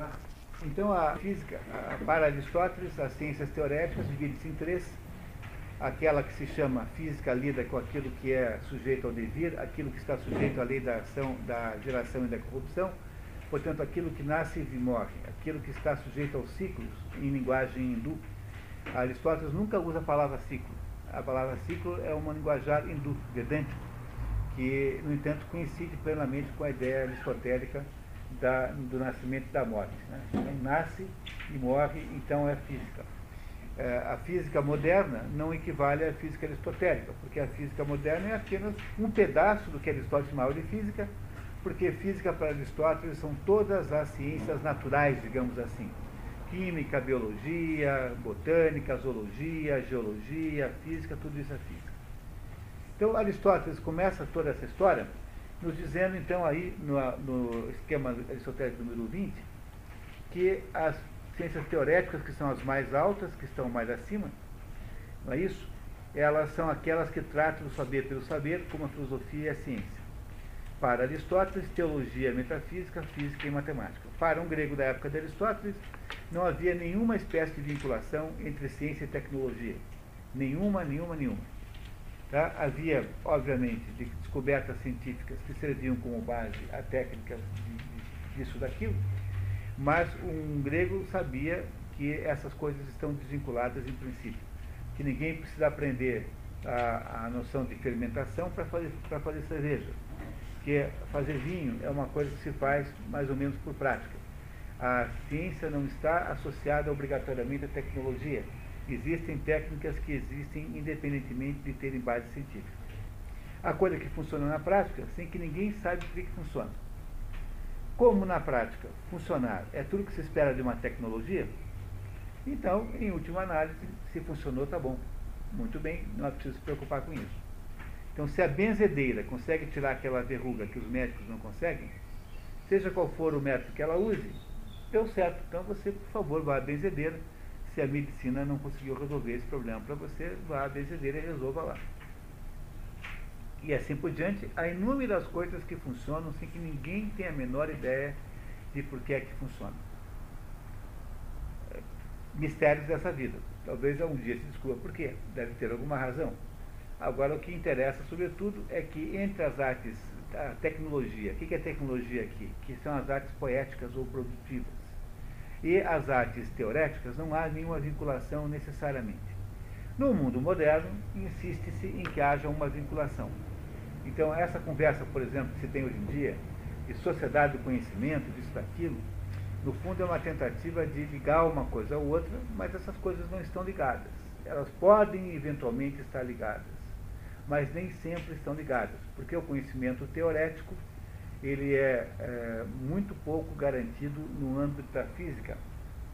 Tá? Então, a física, a, para Aristóteles, as ciências teoréticas dividem-se em três. Aquela que se chama física lida com aquilo que é sujeito ao devir, aquilo que está sujeito à lei da ação, da geração e da corrupção, portanto, aquilo que nasce e morre, aquilo que está sujeito aos ciclos, em linguagem hindu. Aristóteles nunca usa a palavra ciclo. A palavra ciclo é uma linguajar hindu, vedântico, que, no entanto, coincide plenamente com a ideia aristotélica da, do nascimento e da morte. Né? Então, nasce e morre, então é física. É, a física moderna não equivale à física aristotélica, porque a física moderna é apenas um pedaço do que Aristóteles chamava de física, porque física para Aristóteles são todas as ciências naturais, digamos assim. Química, biologia, botânica, zoologia, geologia, física, tudo isso é física. Então Aristóteles começa toda essa história nos dizendo então aí no, no esquema aristotélico número 20 que as ciências teoréticas que são as mais altas, que estão mais acima, não é isso? Elas são aquelas que tratam do saber pelo saber, como a filosofia e a ciência. Para Aristóteles, teologia, metafísica, física e matemática. Para um grego da época de Aristóteles, não havia nenhuma espécie de vinculação entre ciência e tecnologia. Nenhuma, nenhuma, nenhuma. Tá? Havia, obviamente, descobertas científicas que serviam como base a técnica disso daquilo, mas um grego sabia que essas coisas estão desvinculadas em princípio, que ninguém precisa aprender a, a noção de fermentação para fazer, fazer cerveja, que fazer vinho é uma coisa que se faz mais ou menos por prática. A ciência não está associada obrigatoriamente à tecnologia Existem técnicas que existem independentemente de terem base científica. A coisa que funciona na prática, sem que ninguém saiba o que funciona. Como na prática funcionar é tudo que se espera de uma tecnologia, então, em última análise, se funcionou, está bom. Muito bem, não é preciso se preocupar com isso. Então, se a benzedeira consegue tirar aquela verruga que os médicos não conseguem, seja qual for o método que ela use, deu certo. Então, você, por favor, vá à benzedeira a medicina não conseguiu resolver esse problema para você, vá à benzedeira e resolva lá. E assim por diante, há inúmeras coisas que funcionam sem que ninguém tenha a menor ideia de por que é que funciona. Mistérios dessa vida. Talvez um dia se descubra por quê. Deve ter alguma razão. Agora, o que interessa, sobretudo, é que entre as artes, a tecnologia, o que é tecnologia aqui? Que são as artes poéticas ou produtivas e as artes teoréticas não há nenhuma vinculação necessariamente. No mundo moderno, insiste-se em que haja uma vinculação. Então, essa conversa, por exemplo, que se tem hoje em dia, de sociedade do conhecimento, disso, daquilo, no fundo é uma tentativa de ligar uma coisa à outra, mas essas coisas não estão ligadas. Elas podem eventualmente estar ligadas, mas nem sempre estão ligadas, porque o conhecimento teorético ele é, é, muito pouco garantido no âmbito da física.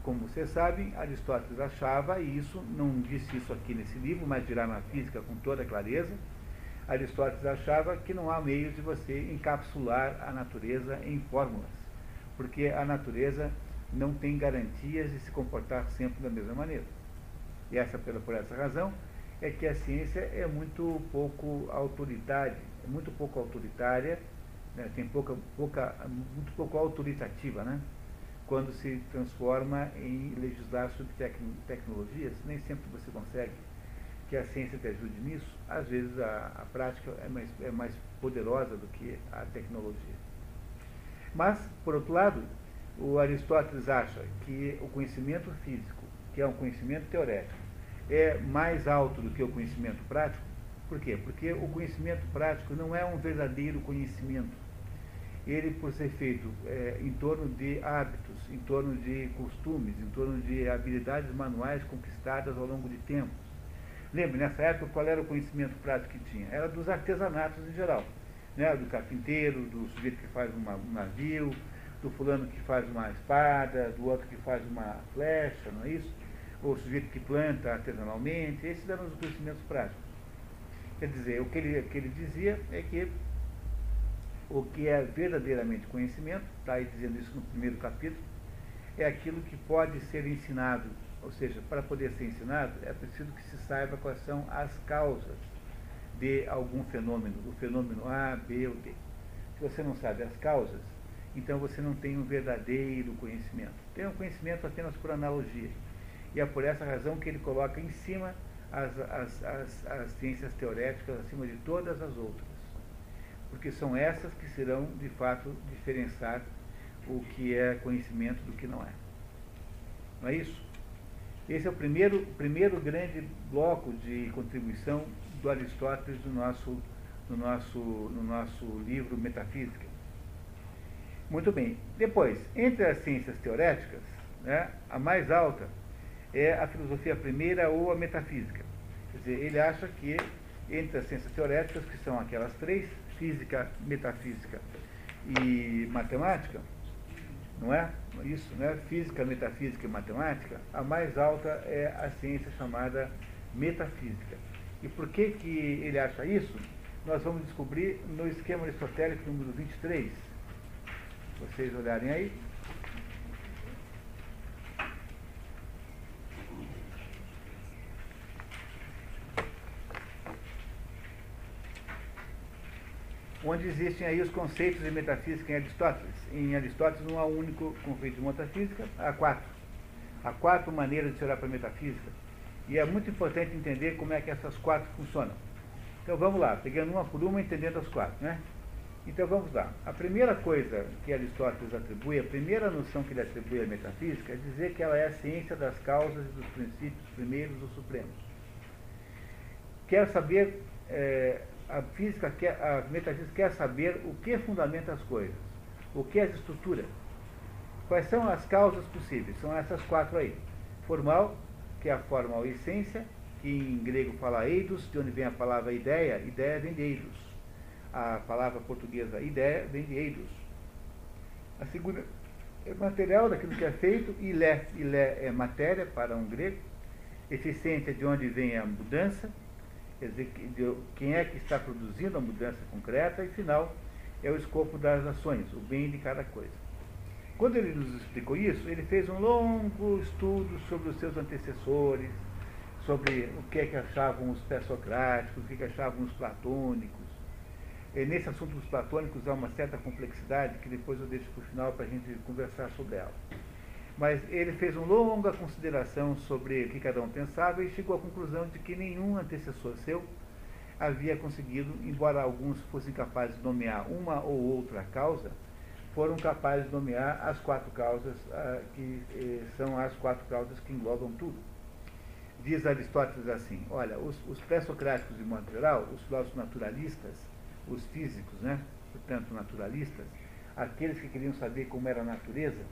Como vocês sabem, Aristóteles achava, e isso não disse isso aqui nesse livro, mas dirá na física com toda clareza, Aristóteles achava que não há meio de você encapsular a natureza em fórmulas, porque a natureza não tem garantias de se comportar sempre da mesma maneira. E essa, por essa razão, é que a ciência é muito pouco autoritária, é muito pouco autoritária né, tem pouca, pouca, muito pouco autoritativa, né? quando se transforma em legislar sobre tec tecnologias, nem sempre você consegue que a ciência te ajude nisso, às vezes a, a prática é mais, é mais poderosa do que a tecnologia. Mas, por outro lado, o Aristóteles acha que o conhecimento físico, que é um conhecimento teorético, é mais alto do que o conhecimento prático. Por quê? Porque o conhecimento prático não é um verdadeiro conhecimento ele por ser feito é, em torno de hábitos, em torno de costumes, em torno de habilidades manuais conquistadas ao longo de tempos. Lembre, nessa época, qual era o conhecimento prático que tinha? Era dos artesanatos em geral. Né? Do carpinteiro, do sujeito que faz uma, um navio, do fulano que faz uma espada, do outro que faz uma flecha, não é isso? Ou o sujeito que planta artesanalmente. Esses eram os conhecimentos práticos. Quer dizer, o que ele, que ele dizia é que o que é verdadeiramente conhecimento, está aí dizendo isso no primeiro capítulo, é aquilo que pode ser ensinado. Ou seja, para poder ser ensinado, é preciso que se saiba quais são as causas de algum fenômeno, o fenômeno A, B ou D. Se você não sabe as causas, então você não tem um verdadeiro conhecimento. Tem um conhecimento apenas por analogia. E é por essa razão que ele coloca em cima as, as, as, as ciências teoréticas, acima de todas as outras. Porque são essas que serão, de fato, diferenciar o que é conhecimento do que não é. Não é isso? Esse é o primeiro, primeiro grande bloco de contribuição do Aristóteles no nosso, no nosso, no nosso livro Metafísica. Muito bem. Depois, entre as ciências teoréticas, né, a mais alta é a filosofia primeira ou a metafísica. Quer dizer, ele acha que entre as ciências teoréticas, que são aquelas três, física, metafísica e matemática, não é? Isso, né? Física, metafísica e matemática, a mais alta é a ciência chamada metafísica. E por que, que ele acha isso? Nós vamos descobrir no esquema aristotélico número 23. Vocês olharem aí. Onde existem aí os conceitos de metafísica em Aristóteles. Em Aristóteles não há um único conceito de metafísica, há quatro. Há quatro maneiras de se olhar para a metafísica. E é muito importante entender como é que essas quatro funcionam. Então vamos lá, pegando uma por uma, entendendo as quatro, né? Então vamos lá. A primeira coisa que Aristóteles atribui, a primeira noção que ele atribui à metafísica é dizer que ela é a ciência das causas e dos princípios primeiros ou supremos. Quer saber é, a física quer, a metafísica quer saber o que fundamenta as coisas, o que as estrutura. Quais são as causas possíveis? São essas quatro aí. Formal, que é a forma ou essência, que em grego fala eidos, de onde vem a palavra ideia, ideia vem de eidos. A palavra portuguesa ideia vem de eidos. A segunda é material daquilo que é feito, ilé, ilé é matéria para um grego. Eficiência de onde vem a mudança, quer dizer, quem é que está produzindo a mudança concreta, e final, é o escopo das ações, o bem de cada coisa. Quando ele nos explicou isso, ele fez um longo estudo sobre os seus antecessores, sobre o que é que achavam os pré-socráticos, o que, é que achavam os platônicos. E nesse assunto dos platônicos há uma certa complexidade que depois eu deixo para o final para a gente conversar sobre ela. Mas ele fez uma longa consideração sobre o que cada um pensava e chegou à conclusão de que nenhum antecessor seu havia conseguido, embora alguns fossem capazes de nomear uma ou outra causa, foram capazes de nomear as quatro causas, ah, que eh, são as quatro causas que englobam tudo. Diz Aristóteles assim, olha, os, os pré-socráticos de modo geral, os filósofos naturalistas, os físicos, né, portanto naturalistas, aqueles que queriam saber como era a natureza,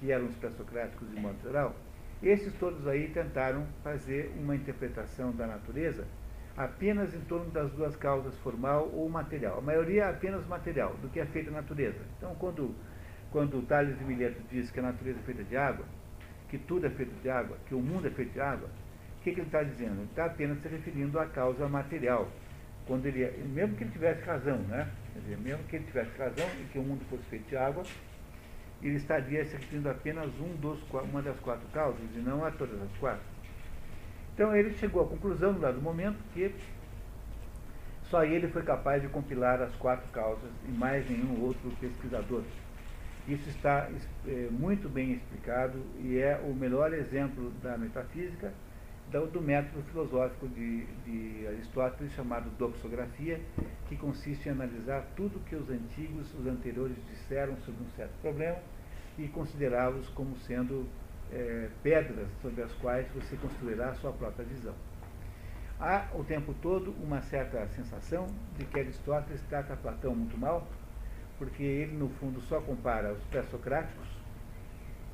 que eram os pré-socráticos de modo geral, esses todos aí tentaram fazer uma interpretação da natureza apenas em torno das duas causas, formal ou material. A maioria é apenas material, do que é feita a natureza. Então, quando, quando Tales de Mileto diz que a natureza é feita de água, que tudo é feito de água, que o mundo é feito de água, o que, que ele está dizendo? Ele está apenas se referindo à causa material. Quando ele, mesmo que ele tivesse razão, né? Quer dizer, mesmo que ele tivesse razão e que o mundo fosse feito de água, ele estaria se referindo apenas um dos, uma das quatro causas e não a todas as quatro. Então ele chegou à conclusão, no dado momento, que só ele foi capaz de compilar as quatro causas e mais nenhum outro pesquisador. Isso está é, muito bem explicado e é o melhor exemplo da metafísica do método filosófico de, de Aristóteles chamado doxografia, que consiste em analisar tudo que os antigos, os anteriores disseram sobre um certo problema e considerá-los como sendo é, pedras sobre as quais você construirá a sua própria visão. Há o tempo todo uma certa sensação de que Aristóteles trata Platão muito mal, porque ele, no fundo, só compara os pré-socráticos,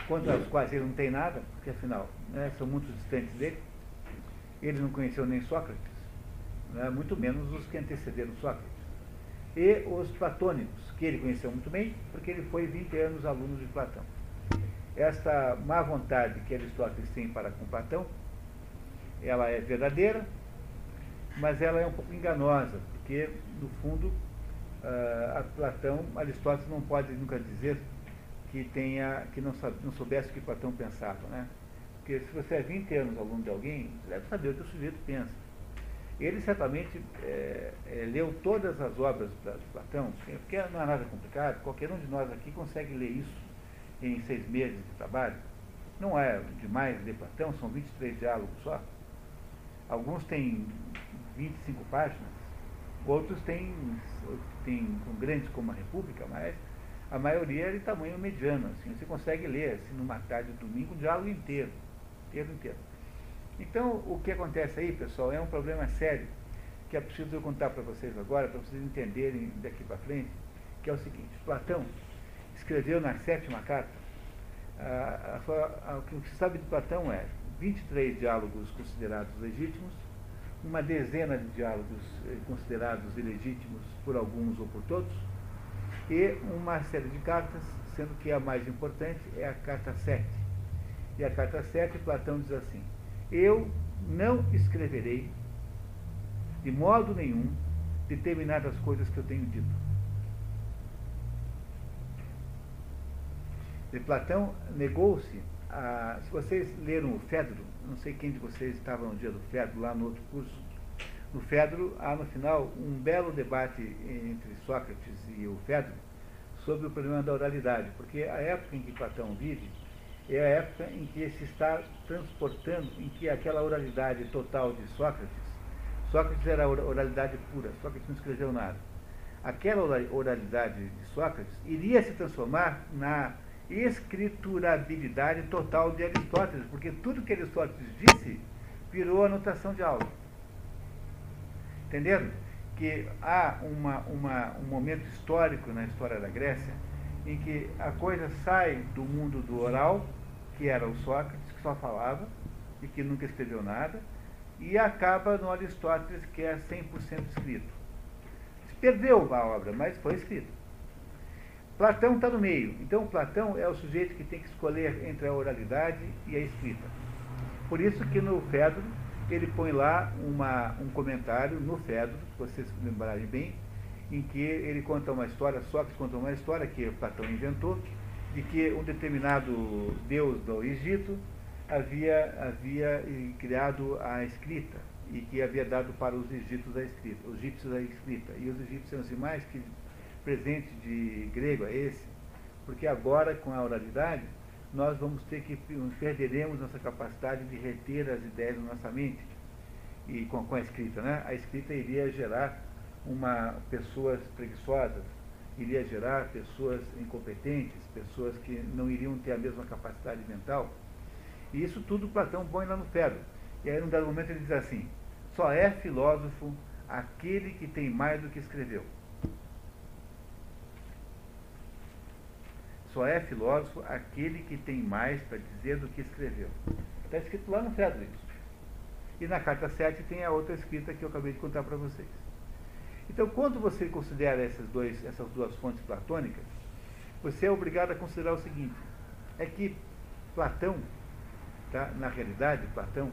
contra os quais ele não tem nada, porque afinal né, são muito distantes dele, ele não conheceu nem Sócrates, né, muito menos os que antecederam Sócrates. E os platônicos, que ele conheceu muito bem, porque ele foi 20 anos aluno de Platão. Esta má vontade que Aristóteles tem para com Platão, ela é verdadeira, mas ela é um pouco enganosa, porque, no fundo, uh, Platão, Aristóteles não pode nunca dizer que, tenha, que não, não soubesse o que Platão pensava, né? Porque se você é 20 anos aluno de alguém, você deve saber o que o sujeito pensa. ele certamente é, é, leu todas as obras de Platão, porque não é nada complicado, qualquer um de nós aqui consegue ler isso em seis meses de trabalho. Não é demais ler Platão, são 23 diálogos só. Alguns têm 25 páginas, outros têm, têm grandes como a República, mas a maioria é de tamanho mediano. Assim, você consegue ler assim, numa tarde de domingo um diálogo inteiro, Então, o que acontece aí, pessoal, é um problema sério que é preciso contar para vocês agora, para vocês entenderem daqui para frente, que é o seguinte, Platão escreveu na sétima carta, a, a, a, o que se sabe de Platão é 23 diálogos considerados legítimos, uma dezena de diálogos eh, considerados ilegítimos por alguns ou por todos, e uma série de cartas, sendo que a mais importante é a carta 7. E a carta 7, Platão diz assim: Eu não escreverei de modo nenhum determinadas coisas que eu tenho dito. Platão negou-se a. Se vocês leram o Fedro, não sei quem de vocês estava no dia do Fedro, lá no outro curso, no Fedro há no final um belo debate entre Sócrates e o Fedro sobre o problema da oralidade, porque a época em que Platão vive é a época em que se está transportando, em que aquela oralidade total de Sócrates, Sócrates era oralidade pura, Sócrates não escreveu nada. Aquela oralidade de Sócrates iria se transformar na escriturabilidade total de Aristóteles, porque tudo que Aristóteles disse virou anotação de aula. Entenderam? Que há uma, uma, um momento histórico na história da Grécia em que a coisa sai do mundo do oral, que era o Sócrates, que só falava e que nunca escreveu nada, e acaba no Aristóteles, que é 100% escrito. Perdeu a obra, mas foi escrito. Platão está no meio. Então, Platão é o sujeito que tem que escolher entre a oralidade e a escrita. Por isso que no Fedro ele põe lá uma, um comentário no Fedro, se vocês lembrarem bem, em que ele conta uma história, Sócrates conta uma história que Platão inventou, de que um determinado deus do Egito havia, havia criado a escrita e que havia dado para os egípcios a escrita, os egípcios a escrita. E os egípcios assim, mais que presente de grego é esse? Porque agora, com a oralidade, nós vamos ter que, perderemos nossa capacidade de reter as ideias na nossa mente. E com, com a escrita, né? A escrita iria gerar uma, pessoas preguiçosas, iria gerar pessoas incompetentes, pessoas que não iriam ter a mesma capacidade mental. E isso tudo Platão põe lá no Fedro. E aí, num dado momento, ele diz assim: só é filósofo aquele que tem mais do que escreveu. Só é filósofo aquele que tem mais para dizer do que escreveu. Está escrito lá no Fedro isso. E na carta 7 tem a outra escrita que eu acabei de contar para vocês. Então, quando você considera essas, dois, essas duas fontes platônicas, você é obrigado a considerar o seguinte: é que Platão, tá, na realidade, Platão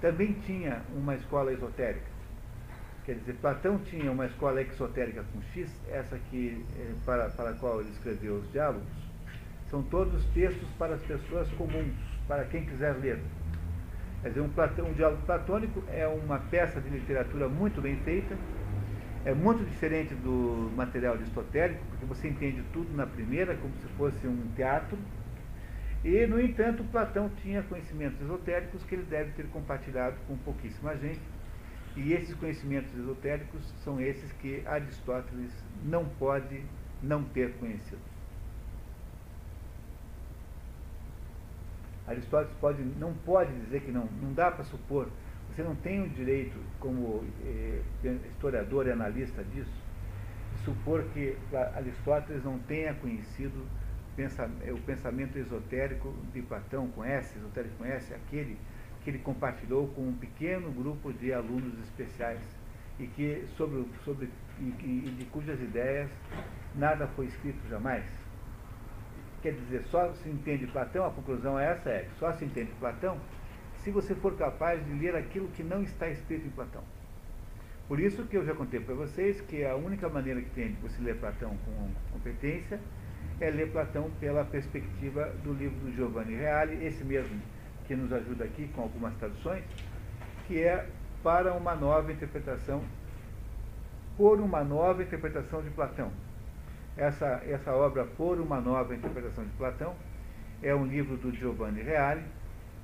também tinha uma escola esotérica. Quer dizer, Platão tinha uma escola exotérica com X, essa que, eh, para, para a qual ele escreveu os diálogos, são todos textos para as pessoas comuns, para quem quiser ler. Quer dizer, um, Platão, um diálogo platônico é uma peça de literatura muito bem feita, é muito diferente do material aristotélico, porque você entende tudo na primeira, como se fosse um teatro, e, no entanto, Platão tinha conhecimentos esotéricos que ele deve ter compartilhado com pouquíssima gente, e esses conhecimentos esotéricos são esses que Aristóteles não pode não ter conhecido. Aristóteles pode, não pode dizer que não, não dá para supor, você não tem o direito, como eh, historiador e analista disso, de supor que Aristóteles não tenha conhecido pensa, o pensamento esotérico de Platão, conhece, esotérico conhece, aquele que ele compartilhou com um pequeno grupo de alunos especiais e que sobre, sobre e, de cujas ideias nada foi escrito jamais. Quer dizer, só se entende Platão, a conclusão é essa, é só se entende Platão se você for capaz de ler aquilo que não está escrito em Platão. Por isso que eu já contei para vocês que a única maneira que tem de você ler Platão com competência é ler Platão pela perspectiva do livro do Giovanni Reale, esse mesmo que nos ajuda aqui com algumas traduções, que é para uma nova interpretação, por uma nova interpretação de Platão. Essa, essa obra, Por uma Nova Interpretação de Platão, é um livro do Giovanni Reale,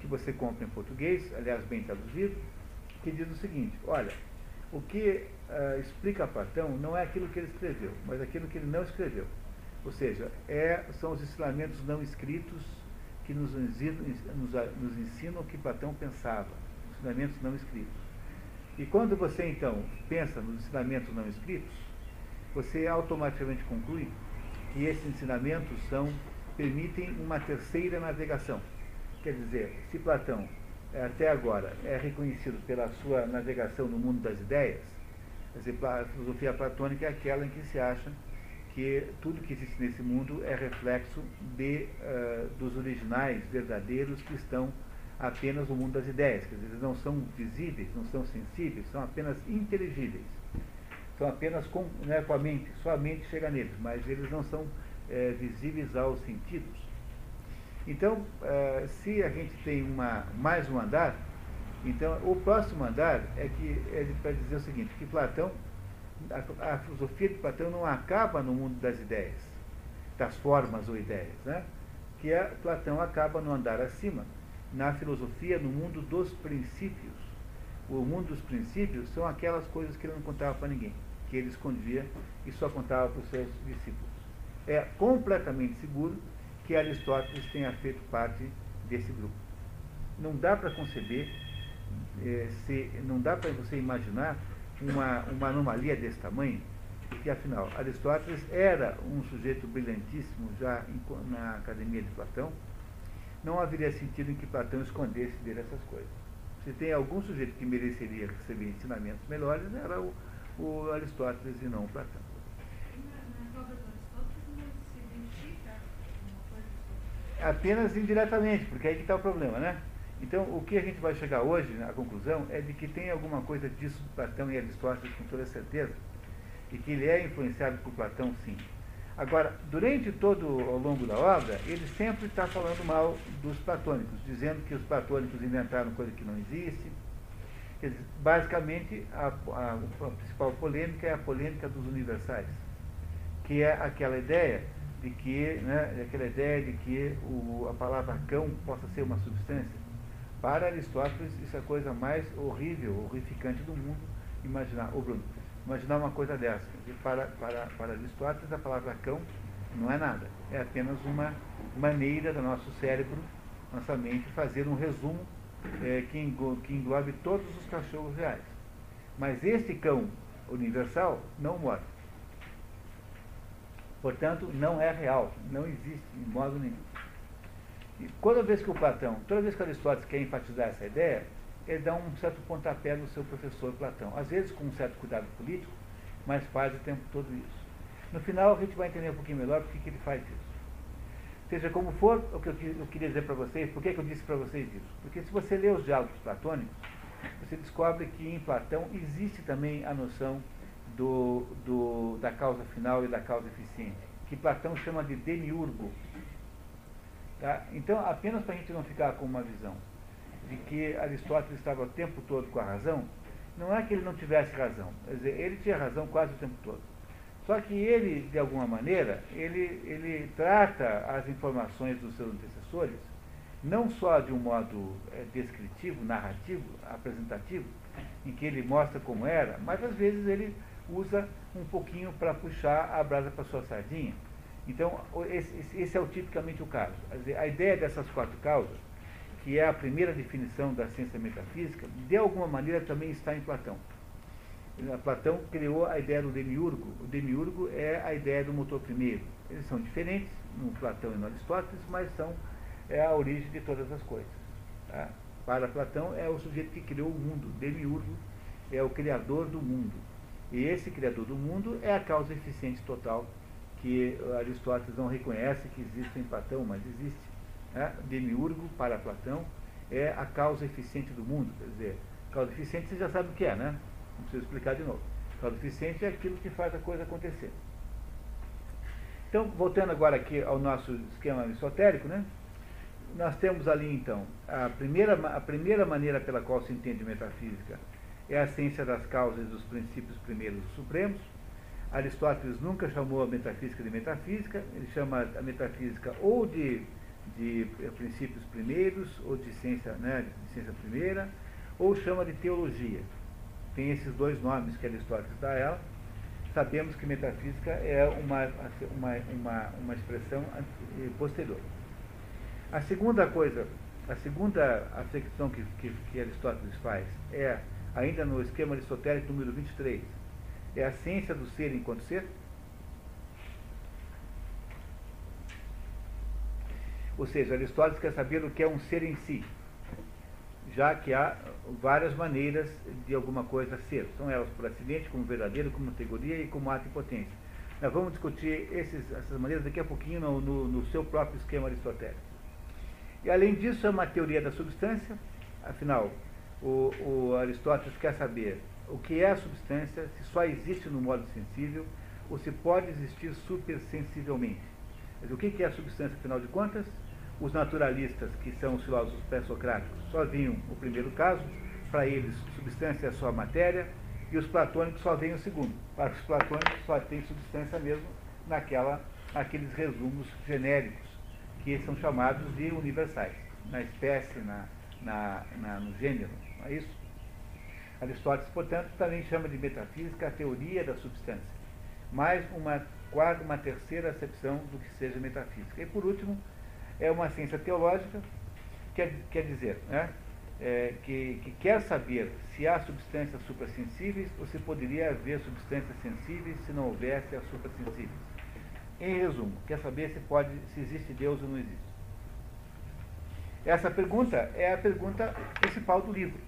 que você compra em português, aliás, bem traduzido, que diz o seguinte: olha, o que uh, explica Platão não é aquilo que ele escreveu, mas aquilo que ele não escreveu. Ou seja, é, são os ensinamentos não escritos que nos ensinam, nos, nos ensinam o que Platão pensava, ensinamentos não escritos. E quando você então pensa nos ensinamentos não escritos, você automaticamente conclui que esses ensinamentos são, permitem uma terceira navegação. Quer dizer, se Platão é, até agora é reconhecido pela sua navegação no mundo das ideias, a filosofia platônica é aquela em que se acha que tudo que existe nesse mundo é reflexo de, uh, dos originais verdadeiros que estão apenas no mundo das ideias, quer dizer, eles não são visíveis, não são sensíveis, são apenas inteligíveis são apenas com, né, com a mente, só a mente chega neles, mas eles não são é, visíveis aos sentidos. Então, é, se a gente tem uma, mais um andar, então o próximo andar é que é para dizer o seguinte, que Platão, a, a, filosofia de Platão não acaba no mundo das ideias, das formas ou ideias, né? que a, Platão acaba no andar acima, na filosofia, no mundo dos princípios. O mundo dos princípios são aquelas coisas que ele não contava para ninguém que ele escondia e só contava para os seus discípulos. É completamente seguro que Aristóteles tenha feito parte desse grupo. Não dá para conceber, é, se, não dá para você imaginar uma, uma anomalia desse tamanho, porque afinal Aristóteles era um sujeito brilhantíssimo já em, na academia de Platão, não haveria sentido em que Platão escondesse dele essas coisas. Se tem algum sujeito que mereceria receber ensinamentos melhores, era o o Aristóteles e não o Platão. Apenas indiretamente, porque aí que está o problema, né? Então, o que a gente vai chegar hoje, a conclusão, é de que tem alguma coisa disso Platão e Aristóteles com toda certeza, e que ele é influenciado por Platão, sim. Agora, durante todo ao longo da obra, ele sempre está falando mal dos platônicos, dizendo que os platônicos inventaram coisa que não existe, basicamente, a, a, a, principal polêmica é a polêmica dos universais, que é aquela ideia de que, né, aquela ideia de que o, a palavra cão possa ser uma substância. Para Aristóteles, isso é a coisa mais horrível, horrificante do mundo, imaginar. Ô Bruno, imaginar uma coisa dessa. Para, para, para Aristóteles, a palavra cão não é nada. É apenas uma maneira do nosso cérebro, nossa mente, fazer um resumo é, que, englobe todos os cachorros reais. Mas este cão universal não morre. Portanto, não é real, não existe em modo nenhum. E toda vez que o Platão, toda vez que Aristóteles quer enfatizar essa ideia, ele dá um certo pontapé no seu professor Platão. Às vezes com um certo cuidado político, mas faz o tempo todo isso. No final a gente vai entender um pouquinho melhor por que ele faz isso. Seja como for, o que eu, queria dizer para vocês, por que eu disse para vocês isso? Porque se você lê os diálogos platônicos, você descobre que em Platão existe também a noção do, do, da causa final e da causa eficiente, que Platão chama de demiurgo. Tá? Então, apenas para a gente não ficar com uma visão de que Aristóteles estava o tempo todo com a razão, não é que ele não tivesse razão, quer dizer, ele tinha razão quase o tempo todo. Só que ele, de alguma maneira, ele, ele trata as informações dos seus antecessores não só de um modo é, descritivo, narrativo, apresentativo, em que ele mostra como era, mas às vezes ele usa um pouquinho para puxar a brasa para sua sardinha. Então, esse, esse, é o, tipicamente o caso. A ideia dessas quatro causas, que é a primeira definição da ciência metafísica, de alguma maneira também está em Platão. Platão criou a ideia do demiurgo. O demiurgo é a ideia do motor primeiro. Eles são diferentes no Platão e no Aristóteles, mas são é a origem de todas as coisas. Tá? Para Platão é o sujeito que criou o mundo. Demiurgo é o criador do mundo. E esse criador do mundo é a causa eficiente total que Aristóteles não reconhece que existe em Platão, mas existe. Né? Demiurgo, para Platão, é a causa eficiente do mundo. Quer dizer, causa eficiente você já sabe o que é, né? Não preciso explicar de novo. Causa eficiente é aquilo que faz a coisa acontecer. Então, voltando agora aqui ao nosso esquema esotérico, né? nós temos ali então a primeira, a primeira maneira pela qual se entende metafísica é a ciência das causas e dos princípios primeiros supremos. Aristóteles nunca chamou a metafísica de metafísica, ele chama a metafísica ou de, de princípios primeiros, ou de ciência, né, de ciência primeira, ou chama de teologia. Tem esses dois nomes que Aristóteles dá a ela. Sabemos que metafísica é uma, uma, uma, uma expressão posterior. A segunda coisa, a segunda afecção que, que, que Aristóteles faz é, ainda no esquema aristotélico número 23, é a ciência do ser enquanto ser. Ou seja, Aristóteles quer saber o que é um ser em si, já que há várias maneiras de alguma coisa ser. São elas por acidente, como verdadeiro, como categoria e como ato e potência. Nós vamos discutir esses, essas maneiras daqui a pouquinho no, no, no seu próprio esquema aristotélico. E além disso, é uma teoria da substância, afinal, o, o Aristóteles quer saber o que é a substância, se só existe no modo sensível, ou se pode existir supersensivelmente. Mas o que é a substância, afinal de contas? Os naturalistas, que são os filósofos pré-socráticos, só viam o primeiro caso, para eles, substância é só matéria, e os platônicos só veem o segundo. Para os platônicos, só tem substância mesmo naquela, naqueles resumos genéricos, que são chamados de universais, na espécie, na, na, na no gênero, é isso? Aristóteles, portanto, também chama de metafísica a teoria da substância, mais uma quarta, uma terceira acepção do que seja metafísica. E por último, é uma ciência teológica, quer, quer dizer, né, é, que, que, quer saber se há substâncias suprassensíveis ou se poderia haver substâncias sensíveis se não houvesse as suprassensíveis. Em resumo, quer saber se, pode, se existe Deus ou não existe. Essa pergunta é a pergunta principal do livro.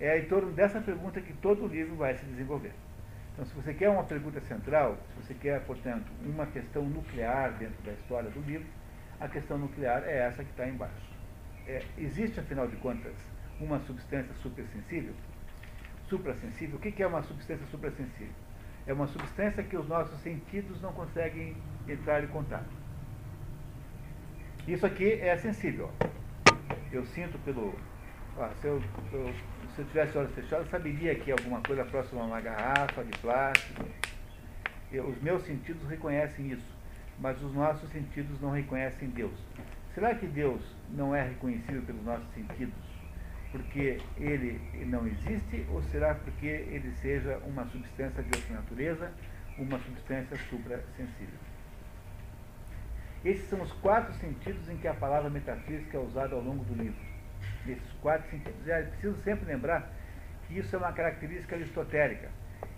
É em torno dessa pergunta que todo o livro vai se desenvolver. Então, se você quer uma pergunta central, se você quer, portanto, uma questão nuclear dentro da história do livro, a questão nuclear é essa que está embaixo. É, existe, afinal de contas, uma substância supersensível? Suprassensível? O que é uma substância suprassensível? É uma substância que os nossos sentidos não conseguem entrar em contato. Isso aqui é sensível. Eu sinto pelo. Se, eu, eu, se eu tivesse olhos fechados, eu saberia que alguma coisa próxima a uma garrafa de plástico. Eu, os meus sentidos reconhecem isso mas os nossos sentidos não reconhecem Deus. Será que Deus não é reconhecido pelos nossos sentidos porque ele não existe ou será porque ele seja uma substância de outra natureza, uma substância suprassensível? Esses são os quatro sentidos em que a palavra metafísica é usada ao longo do livro. Esses quatro sentidos. É preciso sempre lembrar que isso é uma característica aristotélica,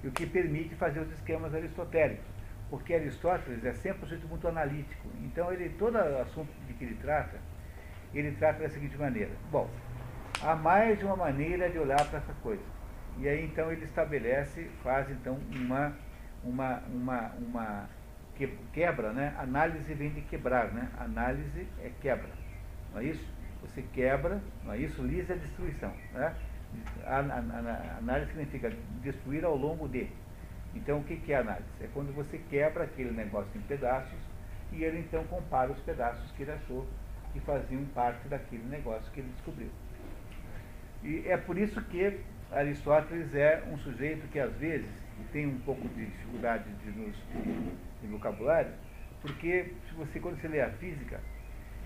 e o que permite fazer os esquemas aristotélicos porque Aristóteles é sempre um sujeito muito analítico. Então, ele, todo assunto de que ele trata, ele trata da seguinte maneira. Bom, há mais de uma maneira de olhar para essa coisa. E aí, então, ele estabelece, faz, então, uma, uma, uma, uma quebra, né? Análise vem de quebrar, né? Análise é quebra, não é isso? Você quebra, não é isso? Lisa é destruição, né? A, a, a, análise significa destruir ao longo de. Então, o que é análise? É quando você quebra aquele negócio em pedaços e ele então compara os pedaços que ele achou que faziam parte daquele negócio que ele descobriu. E é por isso que Aristóteles é um sujeito que às vezes tem um pouco de dificuldade de, nos, de vocabulário, porque se você, quando você lê a física,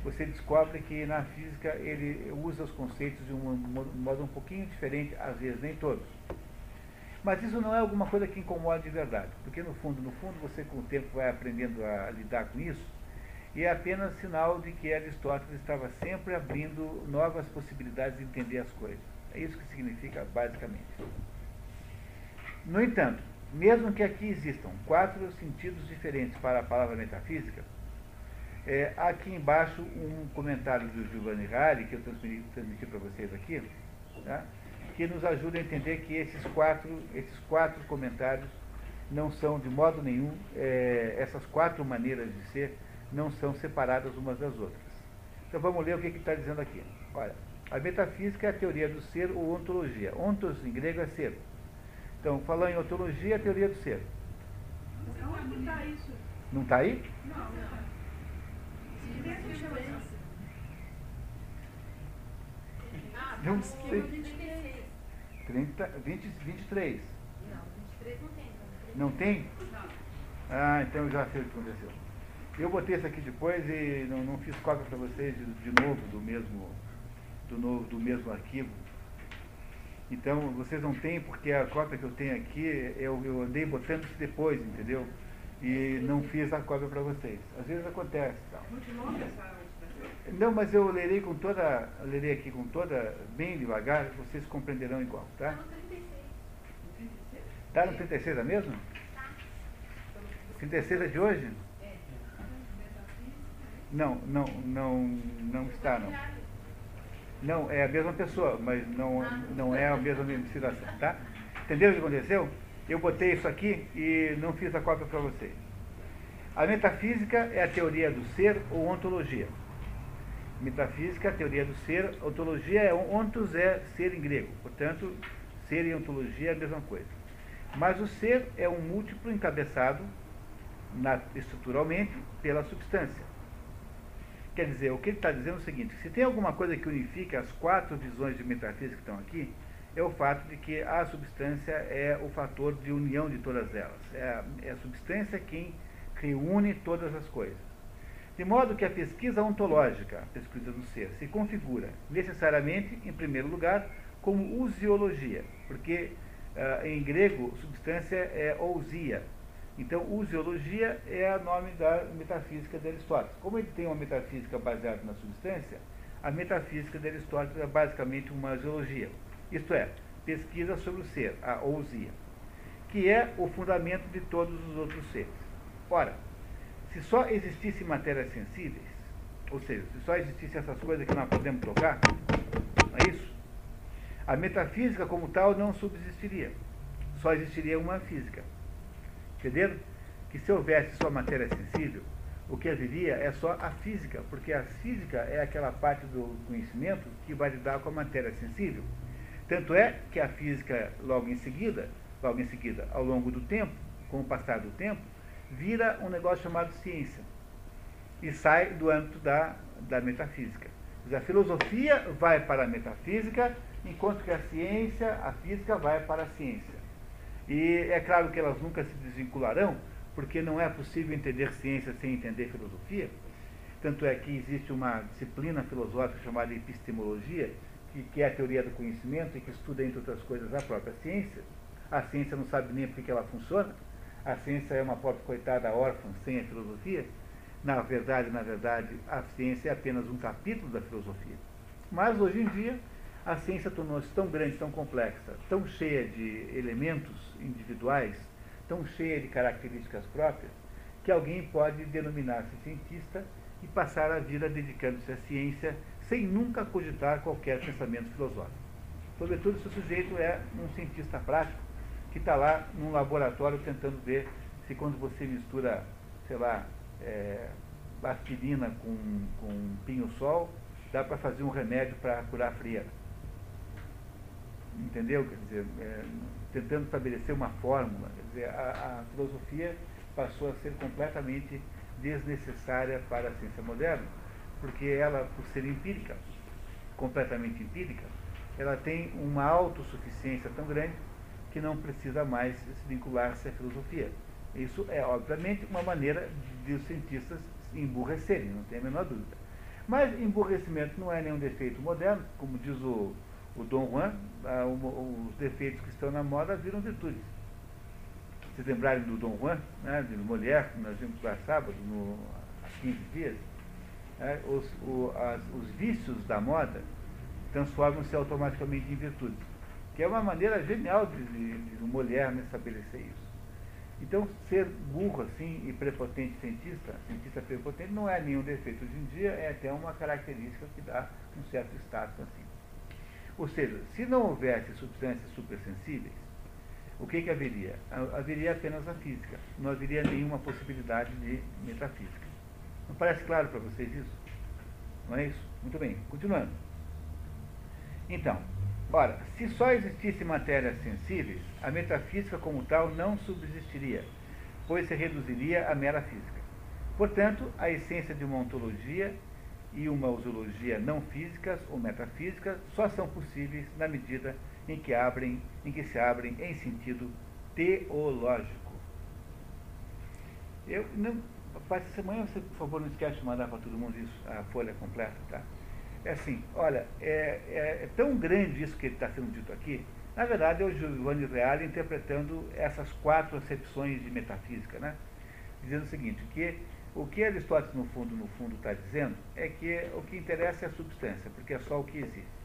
você descobre que na física ele usa os conceitos de um modo um pouquinho diferente, às vezes nem todos. Mas isso não é alguma coisa que incomoda de verdade, porque no fundo, no fundo, você com o tempo vai aprendendo a lidar com isso, e é apenas sinal de que Aristóteles estava sempre abrindo novas possibilidades de entender as coisas. É isso que significa basicamente. No entanto, mesmo que aqui existam quatro sentidos diferentes para a palavra metafísica, é, aqui embaixo um comentário do Giovanni Rari, que eu transmiti, transmiti para vocês aqui, tá? que nos ajuda a entender que esses quatro, esses quatro comentários não são de modo nenhum, é, essas quatro maneiras de ser não são separadas umas das outras. Então vamos ler o que está dizendo aqui. Olha, a metafísica é a teoria do ser ou ontologia. Ontos em grego é ser. Então, falando em ontologia, é a teoria do ser. Não está isso. Não está aí? Não, não. Não sei. 30, 20, 23. Não, 23 não tem. Não tem? Ah, então eu já sei o que aconteceu. Eu botei isso aqui depois e não, não fiz cópia para vocês de, de novo do mesmo, do, novo, do mesmo arquivo. Então vocês não têm, porque a cópia que eu tenho aqui, eu, eu andei botando isso depois, entendeu? E não fiz a cópia para vocês. Às vezes acontece. Tal. Muito longa essa expressão. Não, mas eu lerei com toda, lerei aqui com toda, bem devagar, vocês compreenderão igual, tá? Tá no 36. No 36? Tá no 36 é mesmo? 36 é de hoje? É. Não, não, não, não está não. Não, é a mesma pessoa, mas não, não é a mesma administração, tá? Entenderam o que aconteceu? Eu botei isso aqui e não fiz a cópia para vocês. A metafísica é a teoria do ser ou ontologia. Metafísica é a teoria do ser, ontologia é ontos é ser em grego, portanto, ser e ontologia é a mesma coisa. Mas o ser é um múltiplo encabeçado na, estruturalmente pela substância. Quer dizer, o que ele está dizendo é o seguinte, se tem alguma coisa que unifica as quatro visões de metafísica que estão aqui, é o fato de que a substância é o fator de união de todas elas. É a, é a substância quem reúne todas as coisas. De modo que a pesquisa ontológica, a pesquisa do ser, se configura necessariamente, em primeiro lugar, como usiologia, porque uh, em grego substância é ousia, então, usiologia é o nome da metafísica de Aristóteles. Como ele tem uma metafísica baseada na substância, a metafísica de Aristóteles é basicamente uma geologia, isto é, pesquisa sobre o ser, a ousia, que é o fundamento de todos os outros seres. Ora, se só existissem matérias sensíveis, ou seja, se só existissem essas coisas que nós podemos tocar, não é isso? A metafísica como tal não subsistiria. Só existiria uma física. Entenderam? Que se houvesse só matéria sensível, o que haveria é só a física, porque a física é aquela parte do conhecimento que vai lidar com a matéria sensível. Tanto é que a física, logo em seguida, logo em seguida, ao longo do tempo, com o passar do tempo, vira um negócio chamado ciência e sai do âmbito da, da metafísica. A filosofia vai para a metafísica, enquanto que a ciência, a física, vai para a ciência. E é claro que elas nunca se desvincularão, porque não é possível entender ciência sem entender filosofia. Tanto é que existe uma disciplina filosófica chamada epistemologia, que, que é a teoria do conhecimento e que estuda, entre outras coisas, a própria ciência. A ciência não sabe nem por que ela funciona. A ciência é uma pobre coitada órfã sem a filosofia. Na verdade, na verdade, a ciência é apenas um capítulo da filosofia. Mas hoje em dia, a ciência tornou-se tão grande, tão complexa, tão cheia de elementos individuais, tão cheia de características próprias, que alguém pode denominar-se cientista e passar a vida dedicando-se à ciência sem nunca cogitar qualquer pensamento filosófico. Sobretudo se o sujeito é um cientista prático que está lá num laboratório tentando ver se quando você mistura, sei lá, é, aspirina com, com pinho-sol, dá para fazer um remédio para curar a frieza entendeu? Quer dizer, é, tentando estabelecer uma fórmula. Quer dizer, a, a, filosofia passou a ser completamente desnecessária para a ciência moderna, porque ela, por ser empírica, completamente empírica, ela tem uma autossuficiência tão grande que não precisa mais se vincular-se à filosofia. Isso é, obviamente, uma maneira de os cientistas emburrecerem, não tem a menor dúvida. Mas emburrecimento não é nenhum defeito moderno, como diz o o Dom Juan, ah, os defeitos que estão na moda viram virtudes. Vocês lembrarem do Dom Juan, né, de Molière, que nós vimos lá sábado, no, há 15 dias, né, os, o, as, os vícios da moda transformam-se automaticamente em virtudes. Que é uma maneira genial de, de, de Molière estabelecer isso. Então, ser burro assim e prepotente cientista, cientista prepotente, não é nenhum defeito hoje em dia, é até uma característica que dá um certo status assim. Ou seja, se não houvesse substâncias supersensíveis, o que, que haveria? Haveria apenas a física. Não haveria nenhuma possibilidade de metafísica. Não parece claro para vocês isso? Não é isso? Muito bem, continuando. Então, ora, se só existisse matérias sensíveis, a metafísica como tal não subsistiria, pois se reduziria à mera física. Portanto, a essência de uma ontologia e uma zoologia não físicas ou metafísicas só são possíveis na medida em que abrem, em que se abrem em sentido teológico. Eu não, essa semana você, por favor, não esquece de mandar para todo mundo isso, a folha completa, tá? É assim, olha, é, é, é tão grande isso que está sendo dito aqui, na verdade é o Giovanni Reale interpretando essas quatro acepções de metafísica, né? Dizendo o seguinte, que o que Aristóteles, no fundo, no fundo está dizendo é que o que interessa é a substância, porque é só o que existe.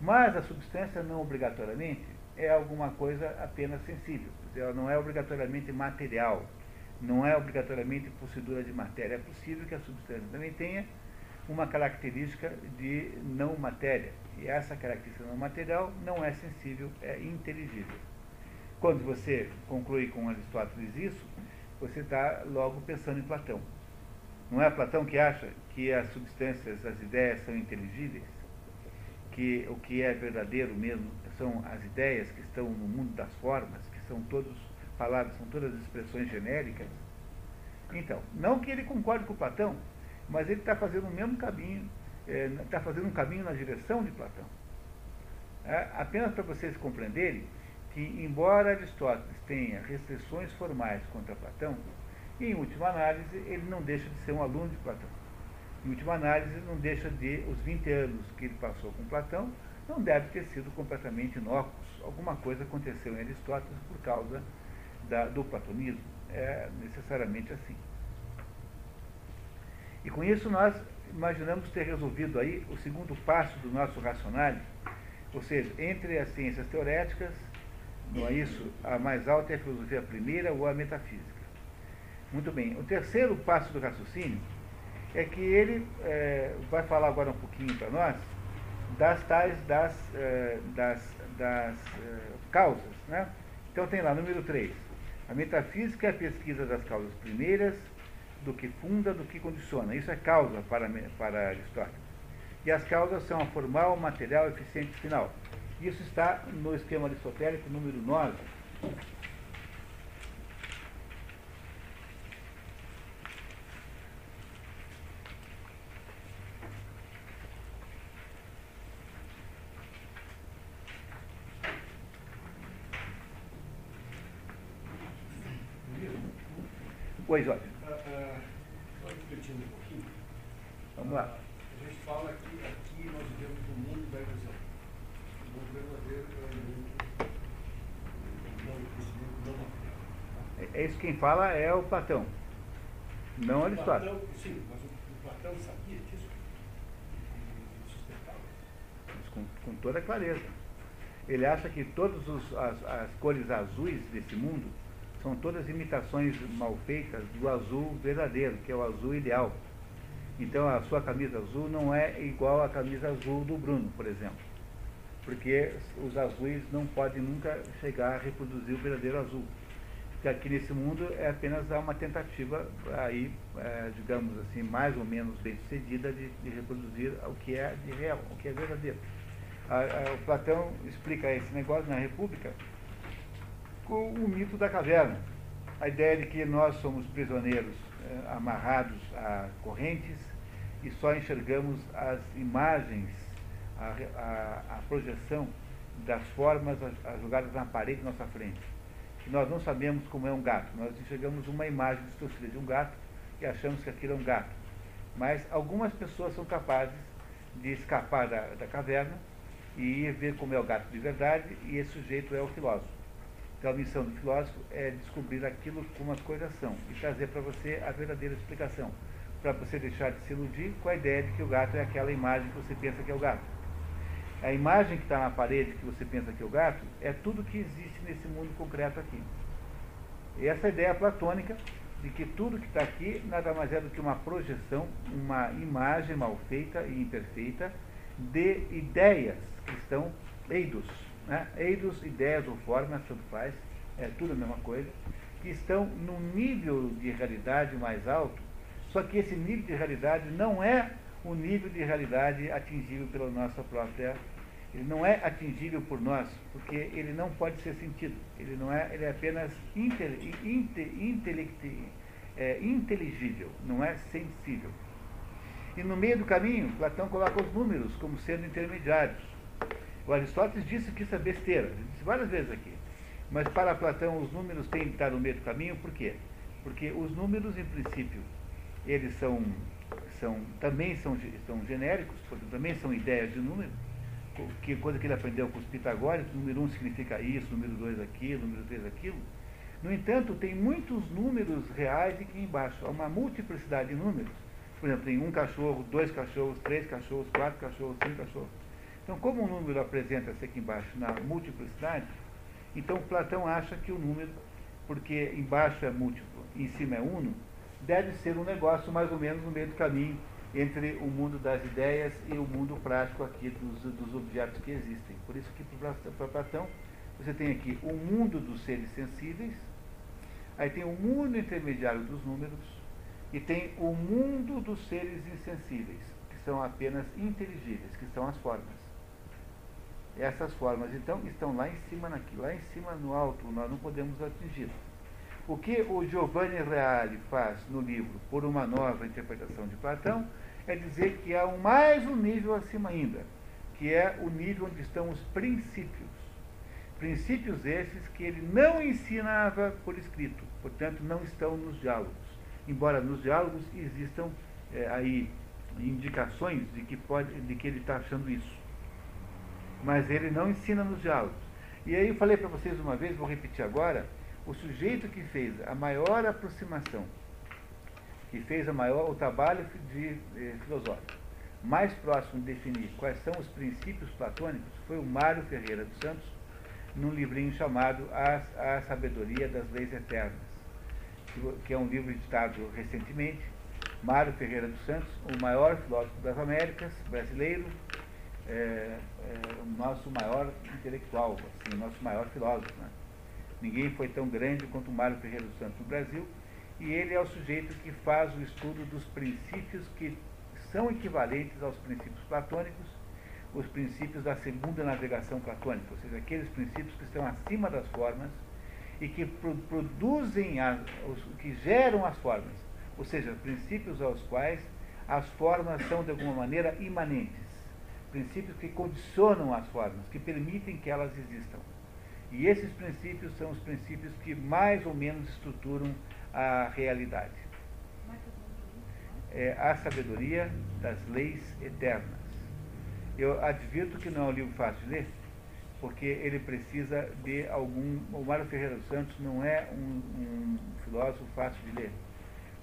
Mas a substância não obrigatoriamente é alguma coisa apenas sensível, ela não é obrigatoriamente material, não é obrigatoriamente possuidora de matéria. É possível que a substância também tenha uma característica de não matéria, e essa característica não material não é sensível, é inteligível. Quando você conclui com Aristóteles isso, você está logo pensando em Platão. Não é Platão que acha que as substâncias, as ideias são inteligíveis? Que o que é verdadeiro mesmo são as ideias que estão no mundo das formas, que são todos são todas expressões genéricas? Então, não que ele concorde com Platão, mas ele está fazendo o mesmo caminho, está é, fazendo um caminho na direção de Platão. É, apenas para vocês compreenderem que, embora Aristóteles tenha restrições formais contra Platão, em última análise, ele não deixa de ser um aluno de Platão. Em última análise, não deixa de, os 20 anos que ele passou com Platão, não deve ter sido completamente inócuos. Alguma coisa aconteceu em Aristóteles por causa da, do platonismo. É necessariamente assim. E com isso nós imaginamos ter resolvido aí o segundo passo do nosso racional, ou seja, entre as ciências teoréticas, não é isso? A mais alta é a filosofia primeira ou a metafísica. Muito bem. O terceiro passo do raciocínio é que ele é, vai falar agora um pouquinho para nós das tais das, é, das, das é, causas. Né? Então tem lá, número 3. A metafísica é a pesquisa das causas primeiras, do que funda, do que condiciona. Isso é causa para, para Aristóteles. E as causas são a formal, material, eficiente e final. Isso está no esquema aristotélico número 9. Pois, olha. Uh, uh, só refletindo um pouquinho. Vamos lá. A gente fala que aqui nós vivemos um mundo da ilusão. O mundo verdadeiro é um mundo não conhecimento, não material. É isso quem fala é o Platão, não Aristóteles. Platão, sim, mas o, o Platão sabia disso. Mas com, com toda clareza. Ele acha que todas as, as cores azuis desse mundo são todas imitações mal feitas do azul verdadeiro, que é o azul ideal. Então a sua camisa azul não é igual à camisa azul do Bruno, por exemplo. Porque os azuis não podem nunca chegar a reproduzir o verdadeiro azul. Porque aqui nesse mundo é apenas uma tentativa aí, é, digamos assim, mais ou menos bem sucedida de, de, reproduzir o que é de real, o que é verdadeiro. A, a, o Platão explica esse negócio na República com o mito da caverna. A ideia de que nós somos prisioneiros eh, amarrados a correntes e só enxergamos as imagens, a, a, a projeção das formas jogadas na parede nossa frente. Que nós não sabemos como é um gato. Nós enxergamos uma imagem distorcida de um gato e achamos que aquilo é um gato. Mas algumas pessoas são capazes de escapar da, da caverna e ver como é o gato de verdade, e esse sujeito é o filósofo. Então a missão do filósofo é descobrir aquilo como as coisas são e trazer para você a verdadeira explicação, para você deixar de se iludir com a ideia de que o gato é aquela imagem que você pensa que é o gato. A imagem que está na parede que você pensa que é o gato é tudo que existe nesse mundo concreto aqui. E essa ideia platônica de que tudo que está aqui nada mais é do que uma projeção, uma imagem mal feita e imperfeita de ideias que estão eidos, né? eidos, ideias ou formas, tanto faz, é tudo a mesma coisa, que estão num nível de realidade mais alto, só que esse nível de realidade não é o nível de realidade atingível pela nossa própria. Ele não é atingível por nós, porque ele não pode ser sentido. Ele não é, ele é apenas é, inteligível, não é sensível. E no meio do caminho, Platão coloca os números como sendo intermediários. O Aristóteles disse que isso é besteira, ele disse várias vezes aqui. Mas para Platão os números têm que estar no meio do caminho, por quê? Porque os números, em princípio, eles são, são também são, são genéricos, também são ideias de número, que coisa que ele aprendeu com os pitagóricos, número 1 um significa isso, número 2 aquilo, número 3 aquilo. No entanto, tem muitos números reais aqui embaixo, há uma multiplicidade de números. Por exemplo, tem um cachorro, dois cachorros, três cachorros, quatro cachorros, cinco cachorros. Então, como o número apresenta-se aqui embaixo na multiplicidade, então Platão acha que o número, porque embaixo é múltiplo e em cima é uno, deve ser um negócio mais ou menos no meio do caminho entre o mundo das ideias e o mundo prático aqui dos, dos objetos que existem. Por isso que para Platão você tem aqui o mundo dos seres sensíveis, aí tem o mundo intermediário dos números e tem o mundo dos seres insensíveis, que são apenas inteligíveis, que são as formas. Essas formas, então, estão lá em cima, naquilo, lá em cima no alto, nós não podemos atingir. O que o Giovanni Reale faz no livro Por uma Nova Interpretação de Platão é dizer que há um, mais um nível acima ainda, que é o nível onde estão os princípios. Princípios esses que ele não ensinava por escrito, portanto, não estão nos diálogos. Embora nos diálogos existam é, aí indicações de que, pode, de que ele está achando isso mas ele não ensina nos diálogos. E aí eu falei para vocês uma vez, vou repetir agora, o sujeito que fez a maior aproximação, que fez a maior, o trabalho de, eh, filosófico, mais próximo de definir quais são os princípios platônicos, foi o Mário Ferreira dos Santos, num livrinho chamado A, a Sabedoria das Leis Eternas, que, é um livro editado recentemente. Mário Ferreira dos Santos, o maior filósofo das Américas, brasileiro, é, é, o nosso maior intelectual, assim, o nosso maior filósofo. Né? Ninguém foi tão grande quanto Mário Ferreira dos Santos no Brasil, e ele é o sujeito que faz o estudo dos princípios que são equivalentes aos princípios platônicos, os princípios da segunda navegação platônica, ou seja, aqueles princípios que estão acima das formas e que pro, produzem, os, que geram as formas, ou seja, princípios aos quais as formas são de alguma maneira imanentes princípios que condicionam as formas, que permitem que elas existam. E esses princípios são os princípios que mais ou menos estruturam a realidade. É a sabedoria das leis eternas. Eu advirto que não é um livro fácil de ler, porque ele precisa de algum. O Mário Ferreira dos Santos não é um, um filósofo fácil de ler,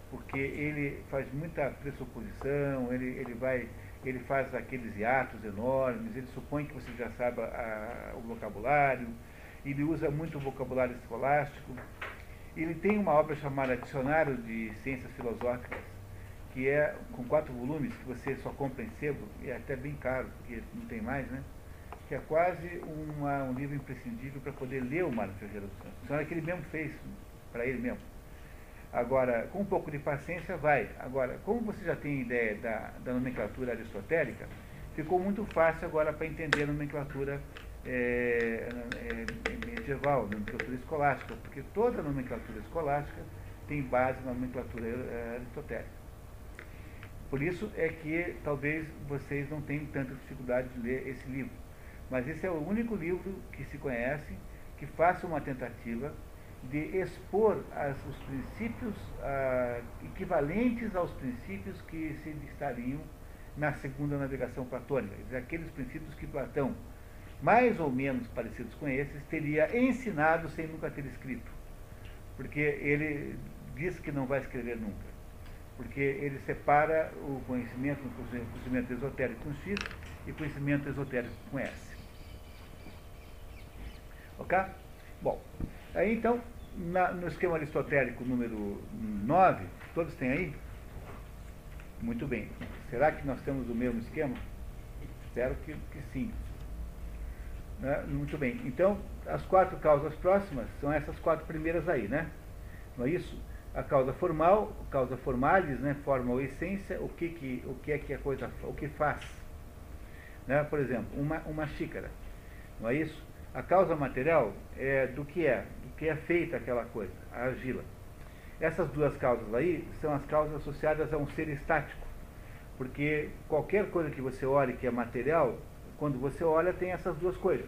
porque ele faz muita pressuposição, ele, ele vai ele faz aqueles hiatos enormes, ele supõe que você já sabe a, o vocabulário, ele usa muito o vocabulário escolástico. Ele tem uma obra chamada Dicionário de Ciências Filosóficas, que é com quatro volumes, que você só compra em sebo, e é até bem caro, porque não tem mais, né? Que é quase uma, um livro imprescindível para poder ler o Mário Ferreira dos Santos. Dicionário que ele mesmo fez, para ele mesmo. Agora, com um pouco de paciência, vai. Agora, como você já tem ideia da, da nomenclatura aristotélica, ficou muito fácil agora para entender a nomenclatura é, é, medieval, nomenclatura escolástica, porque toda nomenclatura escolástica tem base na nomenclatura aristotélica. Por isso é que talvez vocês não tenham tanta dificuldade de ler esse livro. Mas esse é o único livro que se conhece que faça uma tentativa de expor as, os princípios ah, equivalentes aos princípios que se estariam na segunda navegação platônica, aqueles princípios que Platão, mais ou menos parecidos com esses, teria ensinado sem nunca ter escrito. Porque ele diz que não vai escrever nunca. Porque ele separa o conhecimento, o conhecimento esotérico com X e conhecimento esotérico com S. Ok? Bom, aí então na, no esquema aristotélico número 9, todos têm aí? Muito bem. Será que nós temos o mesmo esquema? Espero que, que sim. Né? Muito bem. Então, as quatro causas próximas são essas quatro primeiras aí, né? Não é isso? A causa formal, causa formalis, né? Forma ou essência, o que, que, o que é que a coisa, o que faz. Né? Por exemplo, uma, uma xícara. Não é isso? A causa material é do que é, que é feita aquela coisa, a argila. Essas duas causas aí são as causas associadas a um ser estático. Porque qualquer coisa que você olhe que é material, quando você olha tem essas duas coisas.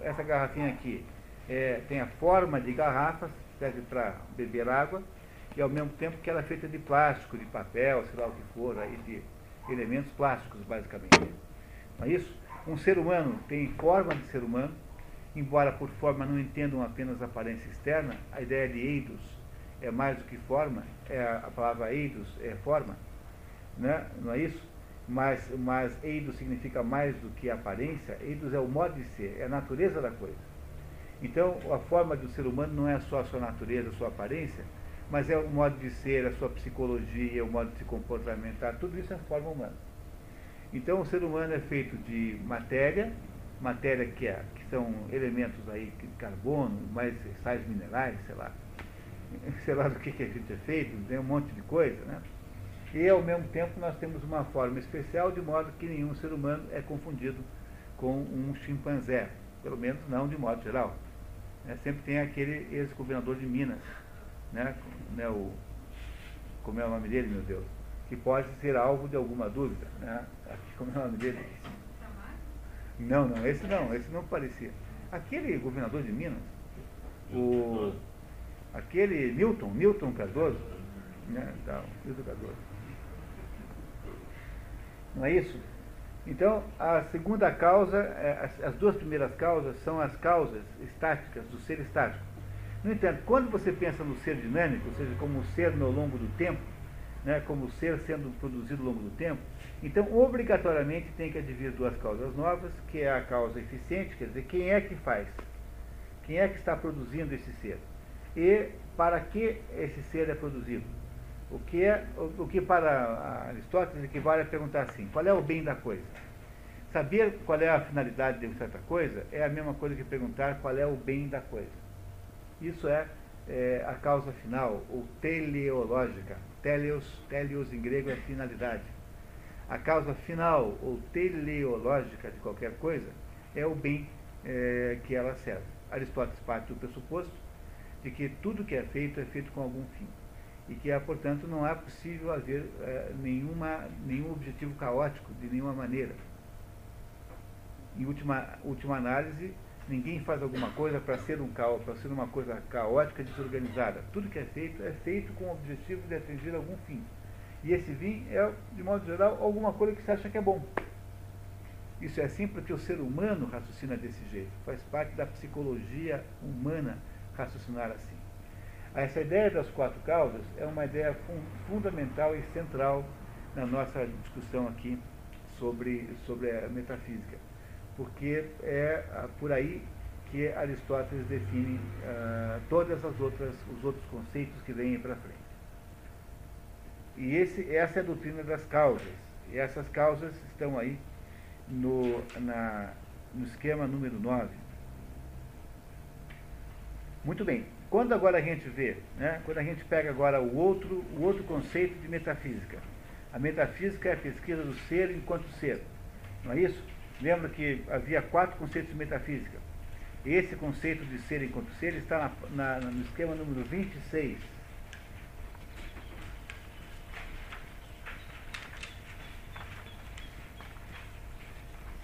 Essa garrafinha aqui é, tem a forma de garrafa, serve para beber água, e ao mesmo tempo que ela é feita de plástico, de papel, sei lá o que for, aí de elementos plásticos, basicamente. Não é isso? Um ser humano tem forma de ser humano, embora por forma não entendam apenas a aparência externa, a ideia de eidos é mais do que forma, é a, palavra eidos é forma, né? não é isso? Mas, mas eidos significa mais do que aparência, eidos é o modo de ser, é a natureza da coisa. Então, a forma do ser humano não é só a sua natureza, a sua aparência, mas é o modo de ser, a sua psicologia, o modo de se comportamentar, tudo isso é forma humana. Então, o ser humano é feito de matéria, matéria que, é, que são elementos aí, carbono, mais sais minerais, sei lá, sei lá do que, que a gente é feito, tem um monte de coisa, né? E ao mesmo tempo nós temos uma forma especial, de modo que nenhum ser humano é confundido com um chimpanzé, pelo menos não de modo geral. É, sempre tem aquele ex-governador de Minas, né, né, o, como é o nome dele, meu Deus, que pode ser alvo de alguma dúvida. Né? Como é o nome dele? Não, não, esse não, esse não parecia. Aquele governador de Minas, o, aquele Milton, Milton Cardoso, né, tá, Milton Cardoso. Não é isso? Então, a segunda causa, é, as duas primeiras causas são as causas estáticas do ser estático. No entanto, quando você pensa no ser dinâmico, ou seja, como ser no longo do tempo, né, como ser sendo produzido ao longo do tempo, então obrigatoriamente tem que advir duas causas novas, que é a causa eficiente, quer dizer, quem é que faz? Quem é que está produzindo esse ser? E para que esse ser é produzido? O que, é, o, que para Aristóteles equivale a perguntar assim, qual é o bem da coisa? Saber qual é a finalidade de certa coisa é a mesma coisa que perguntar qual é o bem da coisa. Isso é, é a causa final, ou teleológica. Teleos, teleos em grego é finalidade. A causa final, ou teleológica de qualquer coisa, é o bem é, que ela serve. Aristóteles parte do pressuposto de que tudo que é feito é feito com algum fim e que, portanto, não é possível haver é, nenhuma, nenhum objetivo caótico de nenhuma maneira. Em última, última análise, ninguém faz alguma coisa para ser um caos, para ser uma coisa caótica, desorganizada. Tudo que é feito é feito com o objetivo de atingir algum fim. E esse fim é, de modo geral, alguma coisa que você acha que é bom. Isso é assim porque o ser humano raciocina desse jeito. Faz parte da psicologia humana raciocinar assim. Essa ideia das quatro causas é uma ideia fundamental e central na nossa discussão aqui sobre, sobre a metafísica, porque é ah, por aí que Aristóteles define uh, todas as outras os outros conceitos que vêm para frente. E esse, essa é a doutrina das causas. E essas causas estão aí no, na, no esquema número 9. Muito bem. Quando agora a gente vê, né, quando a gente pega agora o outro, o outro conceito de metafísica, a metafísica é a pesquisa do ser enquanto ser, não é isso? Lembra que havia quatro conceitos de metafísica. Esse conceito de ser enquanto ser está na, na, no esquema número 26.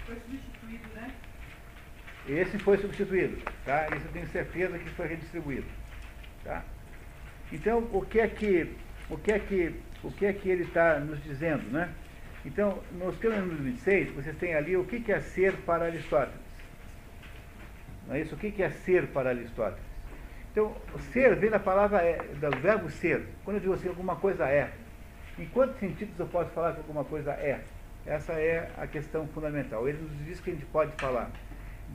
Foi substituído, né? Esse foi substituído, tá? Isso eu tenho certeza que foi redistribuído. Tá? Então, o que é que, o que, é que, o que, é que ele está nos dizendo? Né? Então, no esquema número 26, vocês têm ali o que, é ser para Aristóteles. Não é isso? O que é ser para Aristóteles? Então, ser vem da palavra, é, do verbo ser. Quando eu digo assim, alguma coisa é. Em quantos sentidos eu posso falar que alguma coisa é? Essa é a questão fundamental. Ele nos diz que a gente pode falar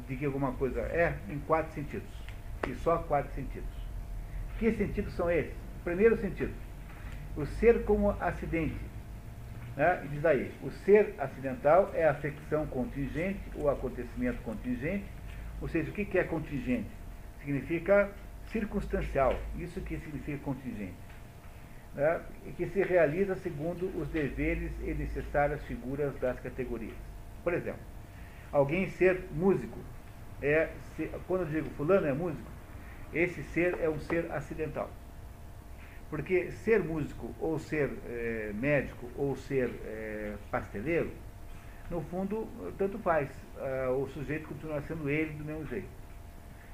de que alguma coisa é em quatro sentidos. E só quatro sentidos. Que sentidos são esses? Primeiro sentido, o ser como acidente. Né? Diz aí, o ser acidental é a ficção contingente, o acontecimento contingente. Ou seja, o que é contingente? Significa circunstancial. Isso que significa contingente. Né? E que se realiza segundo os deveres e necessárias figuras das categorias. Por exemplo, alguém ser músico. É, se, quando eu digo fulano é músico, esse ser é um ser acidental. Porque ser músico, ou ser é, médico, ou ser é, pasteleiro, no fundo, tanto faz. Ah, o sujeito continua sendo ele do mesmo jeito.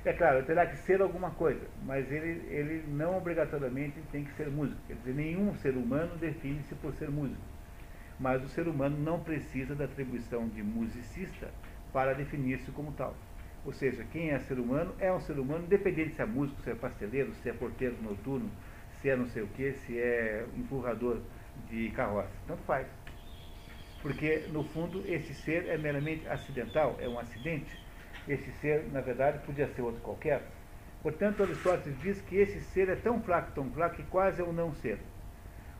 É claro, terá que ser alguma coisa, mas ele, ele não obrigatoriamente tem que ser músico. Quer dizer, nenhum ser humano define-se por ser músico. Mas o ser humano não precisa da atribuição de musicista para definir-se como tal. Ou seja, quem é ser humano é um ser humano, independente se é músico, se é pasteleiro, se é porteiro noturno, se é não sei o que, se é empurrador de carroça. Tanto faz. Porque, no fundo, esse ser é meramente acidental, é um acidente esse ser, na verdade, podia ser outro qualquer. Portanto, Aristóteles diz que esse ser é tão fraco, tão fraco, que quase é um não ser.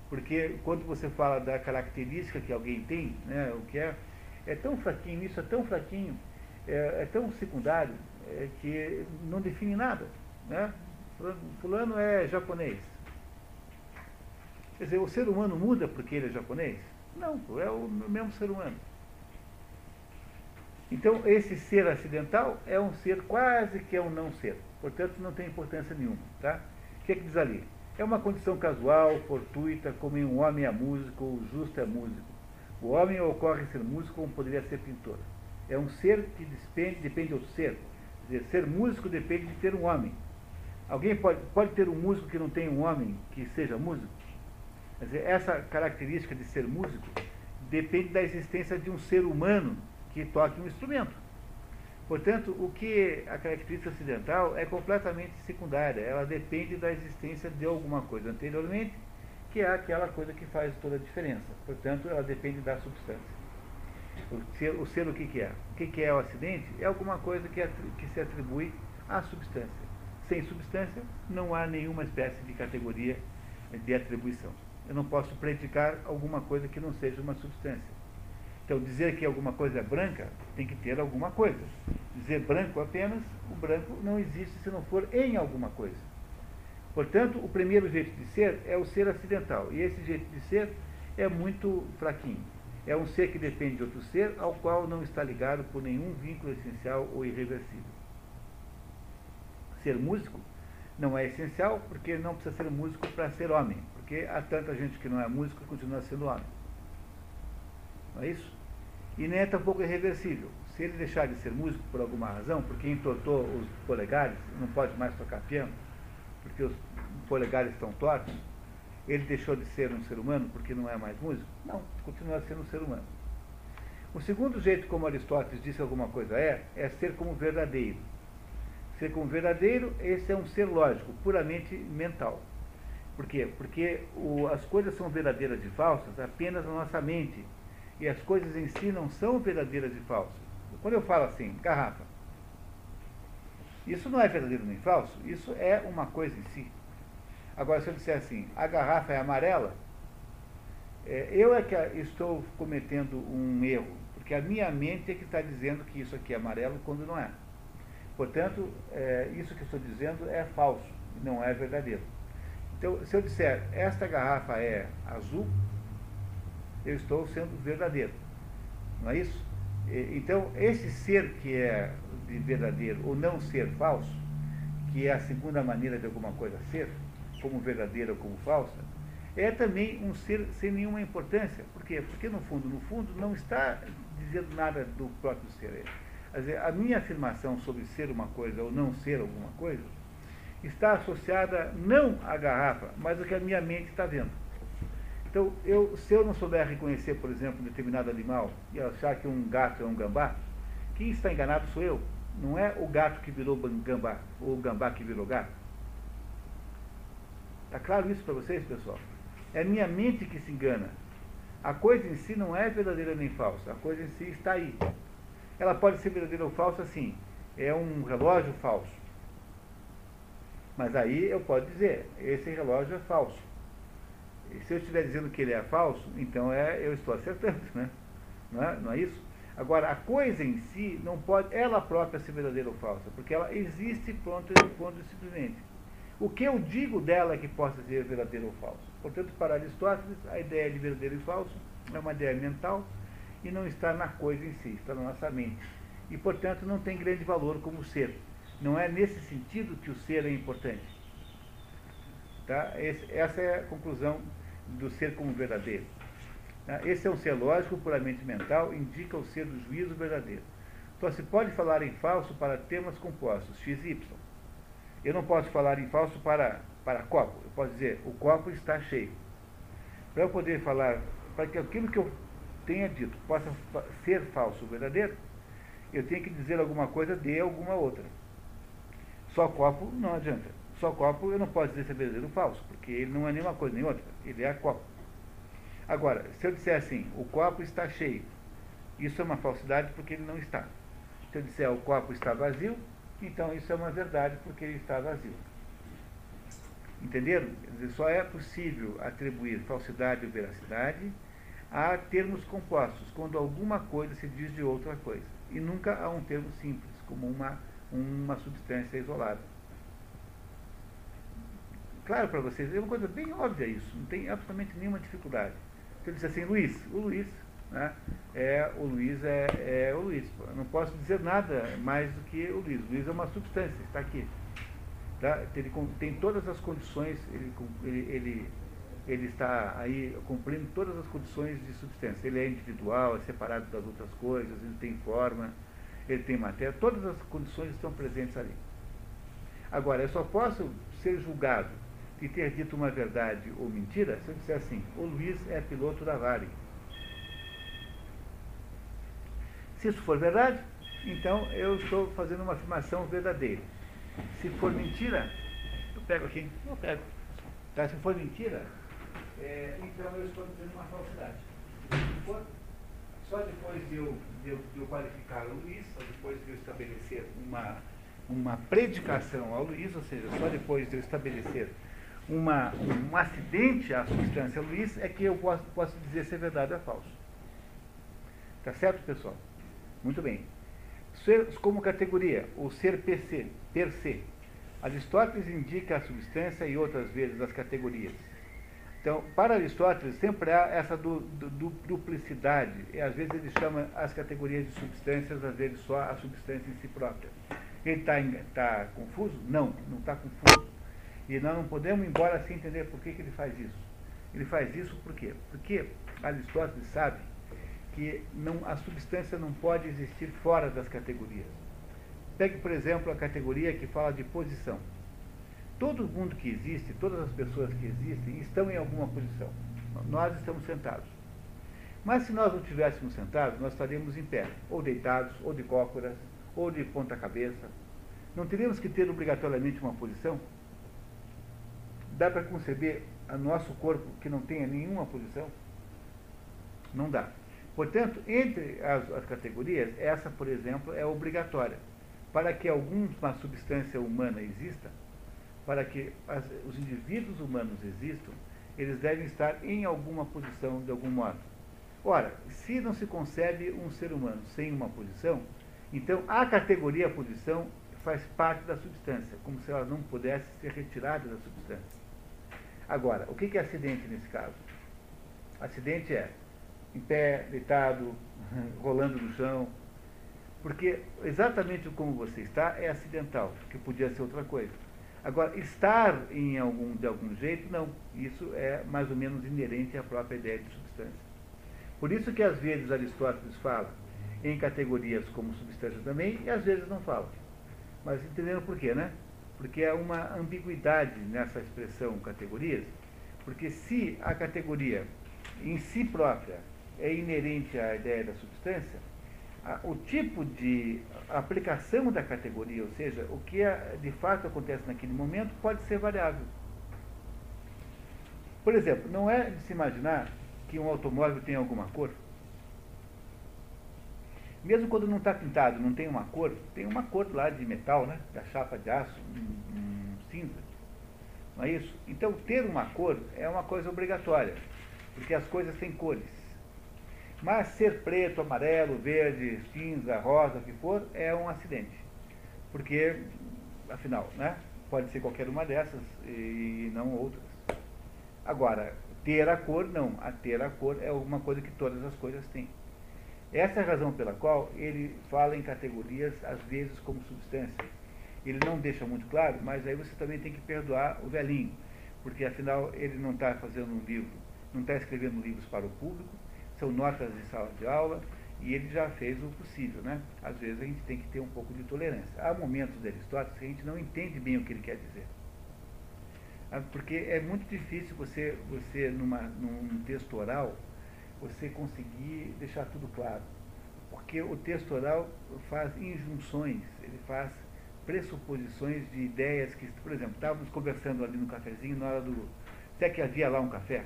Porque quando você fala da característica que alguém tem, né, o que é, é tão fraquinho, isso é tão fraquinho, é, é tão secundário, é, que não define nada. Né? Fulano é japonês. Quer dizer, o ser humano muda porque ele é japonês? Não, é o mesmo ser humano. Então, esse ser acidental é um ser quase que é um não ser. Portanto, não tem importância nenhuma. Tá? O que é que diz ali? É uma condição casual, fortuita, como em um homem é músico ou justo é músico. O homem ocorre ser músico como poderia ser pintor. É um ser que depende, depende do ser. Quer dizer, ser músico depende de ter um homem. Alguém pode, pode ter um músico que não tem um homem que seja músico? Quer dizer, essa característica de ser músico depende da existência de um ser humano que toque um instrumento. Portanto, o que a característica acidental é completamente secundária, ela depende da existência de alguma coisa anteriormente, que é aquela coisa que faz toda a diferença. Portanto, ela depende da substância. O ser o, ser, o que, que é? O que, que é o acidente? É alguma coisa que, que se atribui à substância. Sem substância, não há nenhuma espécie de categoria de atribuição. Eu não posso predicar alguma coisa que não seja uma substância. Então, dizer que alguma coisa é branca tem que ter alguma coisa. Dizer branco apenas, o branco não existe se não for em alguma coisa. Portanto, o primeiro jeito de ser é o ser acidental. E esse jeito de ser é muito fraquinho. É um ser que depende de outro ser, ao qual não está ligado por nenhum vínculo essencial ou irreversível. Ser músico não é essencial, porque não precisa ser músico para ser homem. Porque há tanta gente que não é músico e continua sendo homem. Não é isso? E nem é tampouco irreversível. Se ele deixar de ser músico por alguma razão, porque entortou os polegares, não pode mais tocar piano, porque os polegares estão tortos, ele deixou de ser um ser humano porque não é mais músico? Não, continua sendo um ser humano. O segundo jeito como Aristóteles disse alguma coisa é, é ser como verdadeiro. Ser como verdadeiro, esse é um ser lógico, puramente mental. Por quê? Porque o, as coisas são verdadeiras e falsas apenas na nossa mente e as coisas em si não são verdadeiras e falsas. Quando eu falo assim, garrafa, isso não é verdadeiro nem falso, isso é uma coisa em si. Agora, se eu disser assim, a garrafa é amarela, é, eu é que estou cometendo um erro, porque a minha mente é que está dizendo que isso aqui é amarelo quando não é. Portanto, é, isso que estou dizendo é falso, não é verdadeiro. Então, se eu disser, esta garrafa é azul, eu estou sendo verdadeiro. Não é isso? Então, esse ser que é verdadeiro ou não ser falso, que é a segunda maneira de alguma coisa ser, como verdadeira ou como falsa, é também um ser sem nenhuma importância. Por quê? Porque no fundo, no fundo, não está dizendo nada do próprio ser. Quer dizer, a minha afirmação sobre ser uma coisa ou não ser alguma coisa está associada não à garrafa, mas ao que a minha mente está vendo. Então, eu, se eu não souber reconhecer, por exemplo, um determinado animal e achar que um gato é um gambá, quem está enganado sou eu. Não é o gato que virou gambá, ou o gambá que virou gato. Está claro isso para vocês, pessoal? É a minha mente que se engana. A coisa em si não é verdadeira nem falsa. A coisa em si está aí. Ela pode ser verdadeira ou falsa, sim. É um relógio falso. Mas aí eu posso dizer, esse relógio é falso. E se eu estiver dizendo que ele é falso, então é, eu estou acertando, né? Não é, não é isso? Agora, a coisa em si não pode ela própria ser verdadeira ou falsa, porque ela existe pronto, pronto simplesmente. O que eu digo dela é que possa ser verdadeiro ou falso. Portanto, para Aristóteles, a ideia de verdadeiro e falso é uma ideia mental e não está na coisa em si, está na nossa mente. E, portanto, não tem grande valor como ser. Não é nesse sentido que o ser é importante. Tá? Esse, essa é a conclusão do ser como verdadeiro. Tá? Esse é um ser lógico, puramente mental, indica o ser do juízo verdadeiro. Então se pode falar em falso para temas compostos, x y. Eu não posso falar em falso para, para copo. Eu posso dizer, o copo está cheio. Para eu poder falar, para que aquilo que eu tenha dito possa ser falso ou verdadeiro, eu tenho que dizer alguma coisa de alguma outra. Só copo não adianta. Só copo eu não posso dizer se é verdadeiro ou falso, porque ele não é nenhuma coisa nem outra. Ele é copo. Agora, se eu disser assim, o copo está cheio, isso é uma falsidade porque ele não está. Se eu disser o copo está vazio, então isso é uma verdade porque ele está vazio. Entenderam? Só é possível atribuir falsidade ou veracidade a termos compostos, quando alguma coisa se diz de outra coisa. E nunca a um termo simples, como uma, uma substância isolada. Claro para vocês, é uma coisa bem óbvia isso, não tem absolutamente nenhuma dificuldade. Se eu disser assim, Luiz, o Luiz, né, é, o Luiz é, é o Luiz. Eu não posso dizer nada mais do que o Luiz. O Luiz é uma substância, está aqui. Tá? Ele tem todas as condições, ele, ele, ele, ele está aí cumprindo todas as condições de substância. Ele é individual, é separado das outras coisas, ele tem forma, ele tem matéria, todas as condições estão presentes ali. Agora, eu só posso ser julgado de ter dito uma verdade ou mentira se eu disser assim, o Luiz é piloto da Vale. Se isso for verdade, então eu estou fazendo uma afirmação verdadeira. Se for mentira, eu pego aqui, eu pego. Tá? Se for mentira, é, então eu estou dizendo uma falsidade. Se for, só depois de eu, de, eu, de eu qualificar o Luiz, só depois de eu estabelecer uma, uma predicação ao Luiz, ou seja, só depois de eu estabelecer uma, um acidente à substância Luiz, é que eu posso, posso dizer se é verdade ou é falso. Tá certo, pessoal? Muito bem. Ser como categoria, o ser per se, per se. Aristóteles indica a substância e outras vezes as categorias. Então, para Aristóteles, sempre há essa du, du, duplicidade. E às vezes ele chama as categorias de substâncias, às vezes só a substância em si própria. Ele está tá confuso? Não, não está confuso. E nós não podemos embora sem entender por que, que ele faz isso. Ele faz isso por quê? Porque Aristóteles sabe que não, a substância não pode existir fora das categorias. Pegue, por exemplo, a categoria que fala de posição. Todo mundo que existe, todas as pessoas que existem, estão em alguma posição. Nós estamos sentados. Mas se nós não estivéssemos sentados, nós estaríamos em pé, ou deitados, ou de cócoras, ou de ponta-cabeça. Não teríamos que ter obrigatoriamente uma posição? Dá para conceber a nosso corpo que não tenha nenhuma posição? Não dá. Portanto, entre as, as, categorias, essa, por exemplo, é obrigatória. Para que alguma substância humana exista, para que as, os indivíduos humanos existam, eles devem estar em alguma posição de algum modo. Ora, se não se concebe um ser humano sem uma posição, então a categoria posição faz parte da substância, como se ela não pudesse ser retirada da substância. Agora, o que é acidente nesse caso? Acidente é em pé, deitado, rolando no chão. Porque exatamente como você está é acidental, que podia ser outra coisa. Agora, estar em algum, de algum jeito, não. Isso é mais ou menos inerente à própria ideia de substância. Por isso que às vezes Aristóteles fala em categorias como substância também, e às vezes não fala. Mas entendendo por quê, né? Porque há uma ambiguidade nessa expressão categorias, porque se a categoria em si própria é inerente à ideia da substância, o tipo de aplicação da categoria, ou seja, o que é, de fato acontece naquele momento, pode ser variável. Por exemplo, não é de se imaginar que um automóvel tem alguma cor. Mesmo quando não está pintado, não tem uma cor, tem uma cor lá de metal, né? da chapa de aço, um, um cinza. Não é isso? Então, ter uma cor é uma coisa obrigatória, porque as coisas têm cores. Mas ser preto, amarelo, verde, cinza, rosa, o que for, é um acidente. Porque, afinal, né, pode ser qualquer uma dessas e não outras. Agora, ter a cor, não. A ter a cor é alguma coisa que todas as coisas têm. Essa é a razão pela qual ele fala em categorias, às vezes, como substância. Ele não deixa muito claro, mas aí você também tem que perdoar o velhinho. porque afinal ele não está fazendo um livro, não está escrevendo livros para o público, são notas de sala de aula, e ele já fez o possível, né? Às vezes a gente tem que ter um pouco de tolerância. Há momentos de Aristóteles que a gente não entende bem o que ele quer dizer. Ah, porque é muito difícil você, você numa, num texto oral, você conseguir deixar tudo claro. Porque o texto oral faz injunções, ele faz pressuposições de ideias que, por exemplo, estávamos conversando ali no cafezinho na hora do. Até que havia lá um café.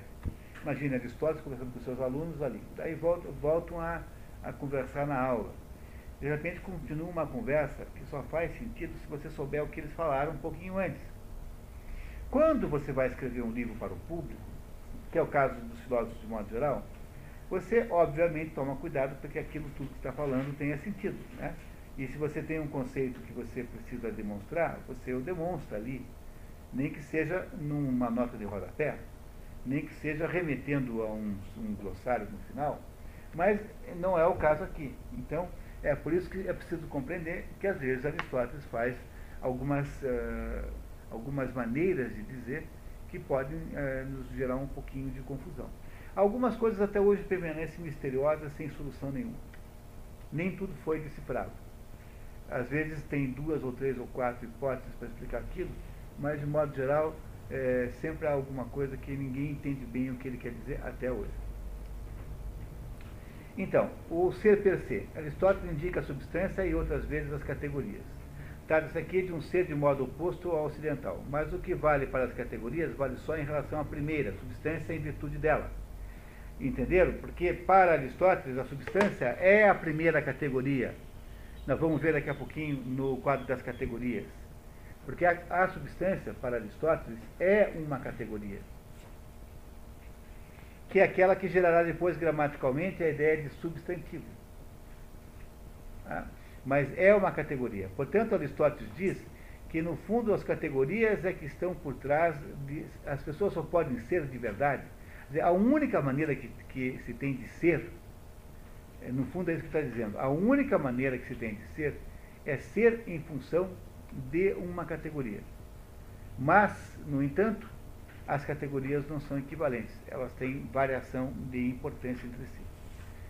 Imagina Aristóteles conversando com seus alunos ali. Daí voltam, voltam a a conversar na aula. De repente continua uma conversa que só faz sentido se você souber o que eles falaram um pouquinho antes. Quando você vai escrever um livro para o público, que é o caso dos filósofos de modo geral, você obviamente toma cuidado para que aquilo tudo que está falando tenha sentido. Né? E se você tem um conceito que você precisa demonstrar, você o demonstra ali, nem que seja numa nota de rodapé, nem que seja remetendo a um, um glossário no final, mas não é o caso aqui. Então, é por isso que é preciso compreender que às vezes Aristóteles faz algumas, uh, algumas maneiras de dizer que podem uh, nos gerar um pouquinho de confusão. Algumas coisas até hoje permanecem misteriosas sem solução nenhuma. Nem tudo foi decifrado. Às vezes tem duas ou três ou quatro hipóteses para explicar aquilo, mas de modo geral é, sempre há alguma coisa que ninguém entende bem o que ele quer dizer até hoje. Então, o ser per se. Aristóteles indica a substância e outras vezes as categorias. Trata-se aqui de um ser de modo oposto ao ocidental, mas o que vale para as categorias vale só em relação à primeira, substância em virtude dela. Entenderam? Porque para Aristóteles a substância é a primeira categoria. Nós vamos ver daqui a pouquinho no quadro das categorias. Porque a, a substância, para Aristóteles, é uma categoria que é aquela que gerará depois gramaticalmente a ideia de substantivo. Ah, mas é uma categoria. Portanto, Aristóteles diz que, no fundo, as categorias é que estão por trás, de, as pessoas só podem ser de verdade. A única maneira que, que se tem de ser, é, no fundo é isso que está dizendo, a única maneira que se tem de ser é ser em função de uma categoria. Mas, no entanto, as categorias não são equivalentes, elas têm variação de importância entre si.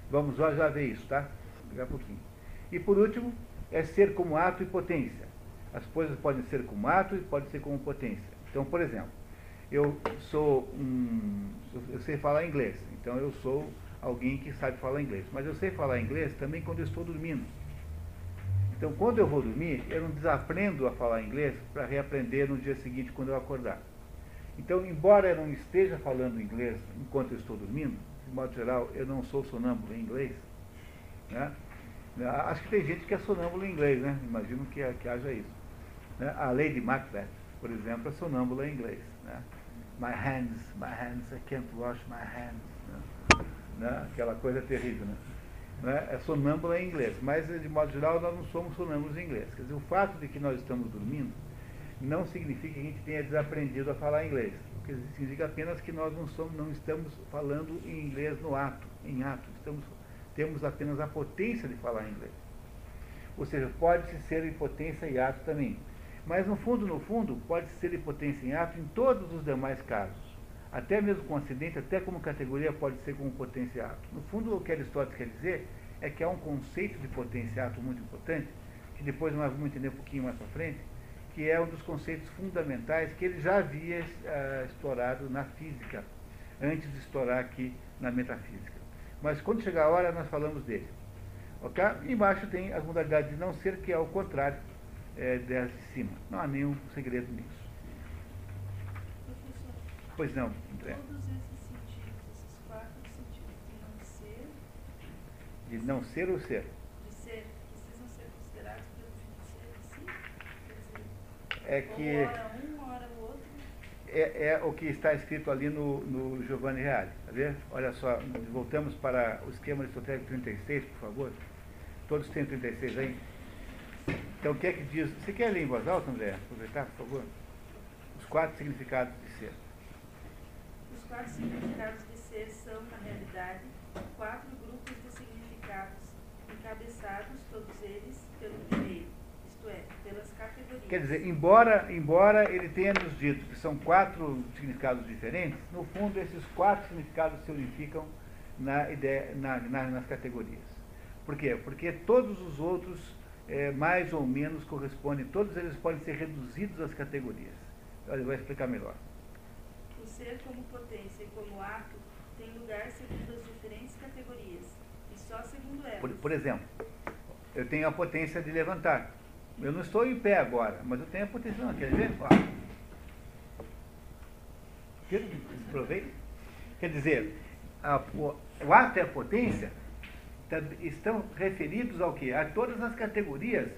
Vamos já, já ver isso, tá? Daqui a pouquinho. E por último, é ser como ato e potência. As coisas podem ser como ato e podem ser como potência. Então, por exemplo, eu sou um. Eu sei falar inglês, então eu sou alguém que sabe falar inglês. Mas eu sei falar inglês também quando eu estou dormindo. Então, quando eu vou dormir, eu não desaprendo a falar inglês para reaprender no dia seguinte quando eu acordar. Então, embora eu não esteja falando inglês enquanto eu estou dormindo, de modo geral, eu não sou sonâmbulo em inglês, né? Acho que tem gente que é sonâmbulo em inglês, né? Imagino que, que haja isso. Né? A Lady Macbeth, por exemplo, é sonâmbula em inglês. Né? My hands, my hands, I can't wash my hands. Né? né? Aquela coisa terrível, né? Né? É sonâmbula em inglês, mas de modo geral nós não somos sonâmbulos em inglês. Quer dizer, o fato de que nós estamos dormindo não significa que a gente tenha desaprendido a falar inglês. O que significa apenas que nós não, somos, não estamos falando em inglês no ato, em ato. Estamos, temos apenas a potência de falar inglês. Ou seja, pode-se ser em potência e ato também. Mas no fundo, no fundo, pode ser em potência em ato em todos os demais casos. Até mesmo com acidente, até como categoria, pode ser como potência e ato. No fundo, o que Aristóteles quer dizer é que há um conceito de potência e ato muito importante, que depois nós vamos entender um pouquinho mais para frente, que é um dos conceitos fundamentais que ele já havia uh, explorado na física, antes de explorar aqui na metafísica. Mas quando chegar a hora, nós falamos dele. Okay? Embaixo tem as modalidades de não ser, que é o contrário é, das de cima. Não há nenhum segredo nisso. Pois não, André. todos esses sentidos, esses quatro sentidos de não ser, De não ser ou ser. de ser, precisam ser considerados pelo fim de ser, sim? Quer dizer, É que hora um, hora o outro. é, é o que está escrito ali no, no Giovanni Reale. Tá vendo? Olha só, voltamos para o esquema aristotélico 36, por favor. Todos têm 36 aí? Então, o que é que diz? Você quer ler em voz alta, André? Aproveitar, por favor? Os quatro significados quatro significados de ser são, na realidade, quatro grupos de significados, encabeçados, todos eles, pelo primeiro, isto é, pelas categorias. Quer dizer, embora, embora ele tenha nos dito que são quatro significados diferentes, no fundo esses quatro significados se unificam na ideia, na, na, nas categorias. Por quê? Porque todos os outros, é, mais ou menos, correspondem, todos eles podem ser reduzidos às categorias. Eu vou explicar melhor. Ser como potência e como ato tem lugar segundo as diferentes categorias, e só segundo elas. Por, por exemplo, eu tenho a potência de levantar. Eu não estou em pé agora, mas eu tenho a potência. Não, quer. Quer, provei? Quer dizer, a, o, o ato e a potência tá- estão referidos ao quê? A todas as categorias.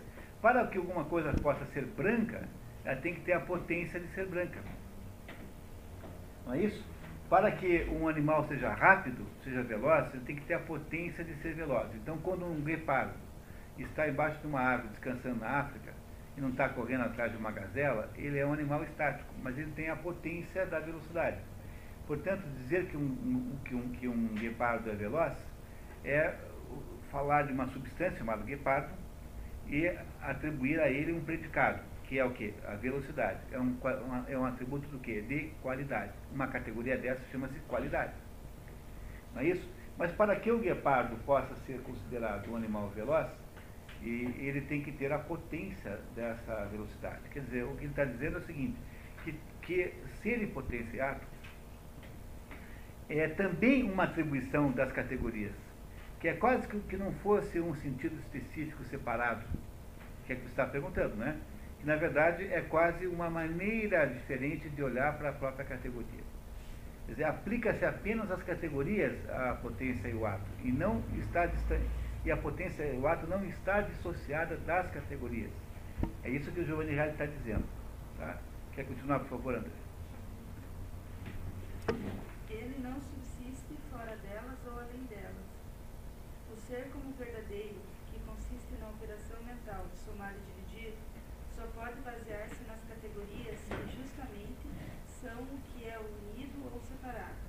Para que alguma coisa possa ser branca, ela tem que ter a potência de ser branca. Não é isso? Para que um animal seja rápido, seja veloz, ele tem que ter a potência de ser veloz. Então, quando um guepardo está embaixo de uma árvore descansando na África e não está correndo atrás de uma gazela, ele é um animal estático, mas ele tem a potência da velocidade. Portanto, dizer que um, um- que um, que um guepardo é veloz é falar de uma substância chamada guepardo e atribuir a ele um predicado, que é o quê? A velocidade. É um, uma- é um atributo do quê? De qualidade. Uma categoria dessa chama-se qualidade. Não é isso? Mas para que o guepardo possa ser considerado um animal veloz, ele tem que ter a potência dessa velocidade. Quer dizer, o que ele está dizendo é o seguinte, que, que ser potência e ato é também uma atribuição das categorias, que é quase que, que não fosse um sentido específico separado, que é o que você está perguntando, né? Na verdade é quase uma maneira diferente de olhar para a própria categoria. Quer dizer, aplica-se apenas às categorias a potência e o ato, e não está distante, e a potência e o ato não está dissociada das categorias. É isso que o Giovanni Reale está dizendo. Tá? Quer continuar, por favor, André? Ele não subsiste fora delas ou além delas. O ser como verdadeiro, que consiste na operação mental de somar e dividir, só pode basear-se nas categorias que justamente são o que é unido ou separado.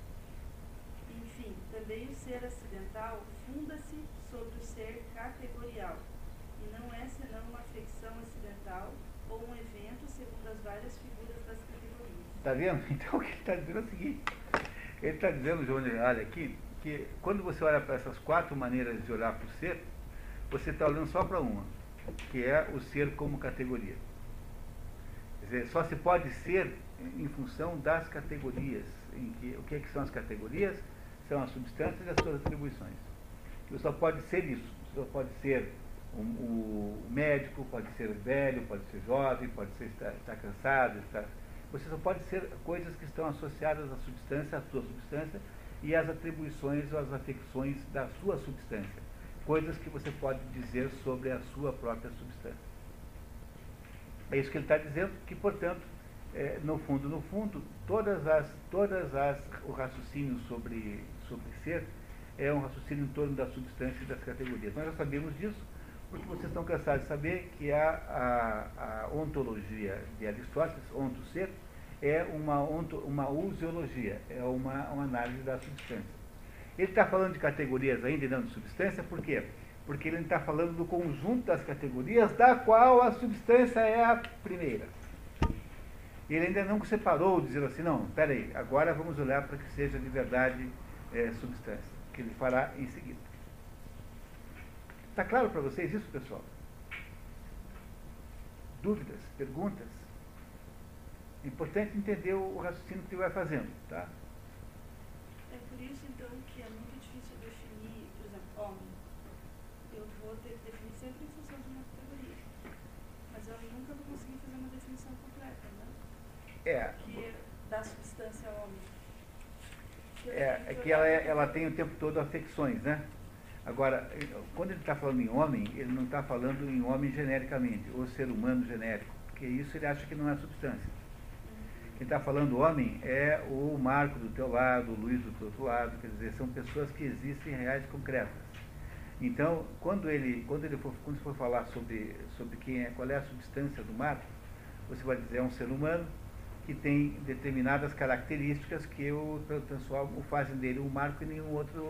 Enfim, também o ser acidental funda-se sobre o ser categorial, e não é senão uma fricção acidental ou um evento segundo as várias figuras das categorias. Está vendo? Então o que ele está dizendo é o seguinte. Ele está dizendo, João Reale, aqui, que quando você olha para essas quatro maneiras de olhar para o ser, você está olhando só para uma, que é o ser como categoria. Quer dizer, só se pode ser em função das categorias. Em que, o que, é que são as categorias? São as substâncias e as suas atribuições. Você só pode ser isso. Você só pode ser um, o médico, pode ser velho, pode ser jovem, pode ser estar, estar cansado, estar... Você só pode ser coisas que estão associadas à substância, à sua substância, e às atribuições ou às afecções da sua substância. Coisas que você pode dizer sobre a sua própria substância. É isso que ele está dizendo, que, portanto, é, no fundo, no fundo, todas as, todas as, o raciocínio sobre, sobre ser é um raciocínio em torno da substância e das categorias. Nós já sabemos disso, porque vocês estão cansados de saber que a, a, a ontologia de Aristóteles, onto ser, é uma, onto, uma usiologia, é uma, uma análise da substância. Ele está falando de categorias ainda e não de substância, por quê? Porque ele está falando do conjunto das categorias, da qual a substância é a primeira. Ele ainda não separou, dizendo assim, não, peraí, agora vamos olhar para que seja de verdade é, substância, que ele fará em seguida. Está claro para vocês isso, pessoal? Dúvidas? Perguntas? É importante entender o raciocínio que vai fazendo, tá? É por isso, então, que é muito difícil definir, por exemplo, homem. Eu vou ter que definir sempre em função de uma categoria. Mas eu nunca vou conseguir fazer uma definição completa, né? É, Que é da substância homem. Que eu é, é que ela, é- ela tem o tempo todo afecções, né? Agora, quando ele está falando em homem, ele não está falando em homem genericamente, ou ser humano genérico, porque isso ele acha que não é substância. Quem está falando homem é o Marco do teu lado, o Luiz do teu outro lado, quer dizer, são pessoas que existem reais concretas. Então, quando ele, quando ele for, quando for falar sobre, sobre quem é, qual é a substância do Marco, você vai dizer é um ser humano que tem determinadas características que o o fazem dele um marco e nenhum outro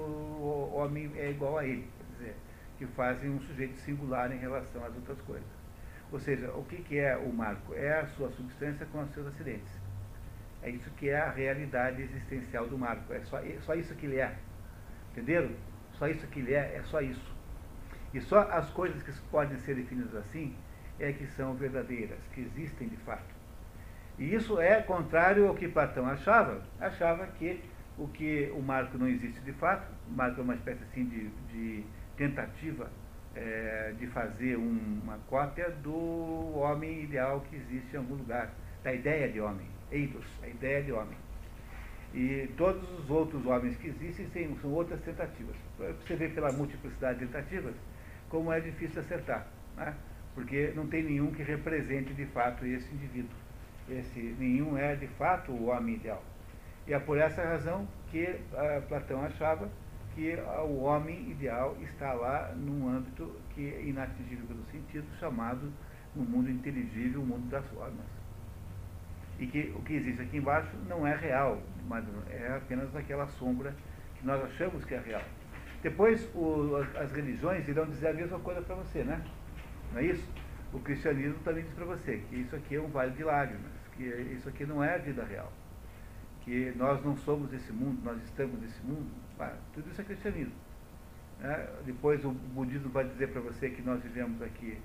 homem é igual a ele, quer dizer, que fazem um sujeito singular em relação às outras coisas. Ou seja, o que, que é o marco? É a sua substância com os seus acidentes. É isso que é a realidade existencial do marco. É só, é só isso que ele é. Entenderam? Só isso que ele é, é só isso. E só as coisas que podem ser definidas assim é que são verdadeiras, que existem de fato. E isso é contrário ao que Platão achava. Achava que o que o marco não existe de fato, o marco é uma espécie assim de, de tentativa é, de fazer um, uma cópia do homem ideal que existe em algum lugar, da ideia de homem, eidos, a ideia de homem. E todos os outros homens que existem são outras tentativas. Você vê pela multiplicidade de tentativas como é difícil acertar, né? porque não tem nenhum que represente de fato esse indivíduo. Esse nenhum é de fato o homem ideal. E é por essa razão que uh, Platão achava que o homem ideal está lá num âmbito que é inatingível pelo sentido, chamado no mundo inteligível, o mundo das formas. E que o que existe aqui embaixo não é real, mas é apenas aquela sombra que nós achamos que é real. Depois o, as religiões irão dizer a mesma coisa para você, né? Não é isso? O cristianismo também diz para você que isso aqui é um vale de lágrimas, que isso aqui não é a vida real, que nós não somos desse mundo, nós estamos nesse mundo, tudo isso é cristianismo. Né? Depois o budismo vai dizer para você que nós vivemos aqui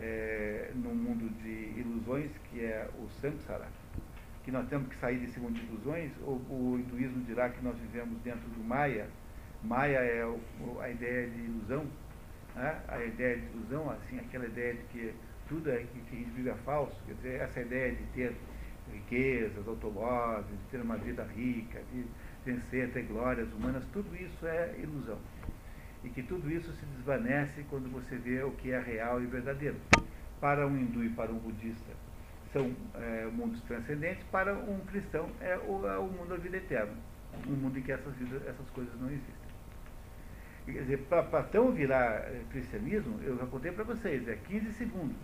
é, num mundo de ilusões, que é o samsara, que nós temos que sair desse mundo de ilusões, ou o hinduísmo dirá que nós vivemos dentro do Maya. Maya é a ideia de ilusão, né? a ideia de ilusão, assim, aquela ideia de que tudo é, que, que a gente vive é falso, quer dizer, essa ideia de ter riquezas, automóveis, de ter uma vida rica, de vencer, ter glórias humanas, tudo isso é ilusão. E que tudo isso se desvanece quando você vê o que é real e verdadeiro. Para um hindu e para um budista são é, mundos transcendentes, para um cristão é o, é o mundo da vida eterna, um mundo em que essas, vidas, essas coisas não existem. Quer dizer, para Platão virar é, cristianismo, eu já contei para vocês, é 15 segundos.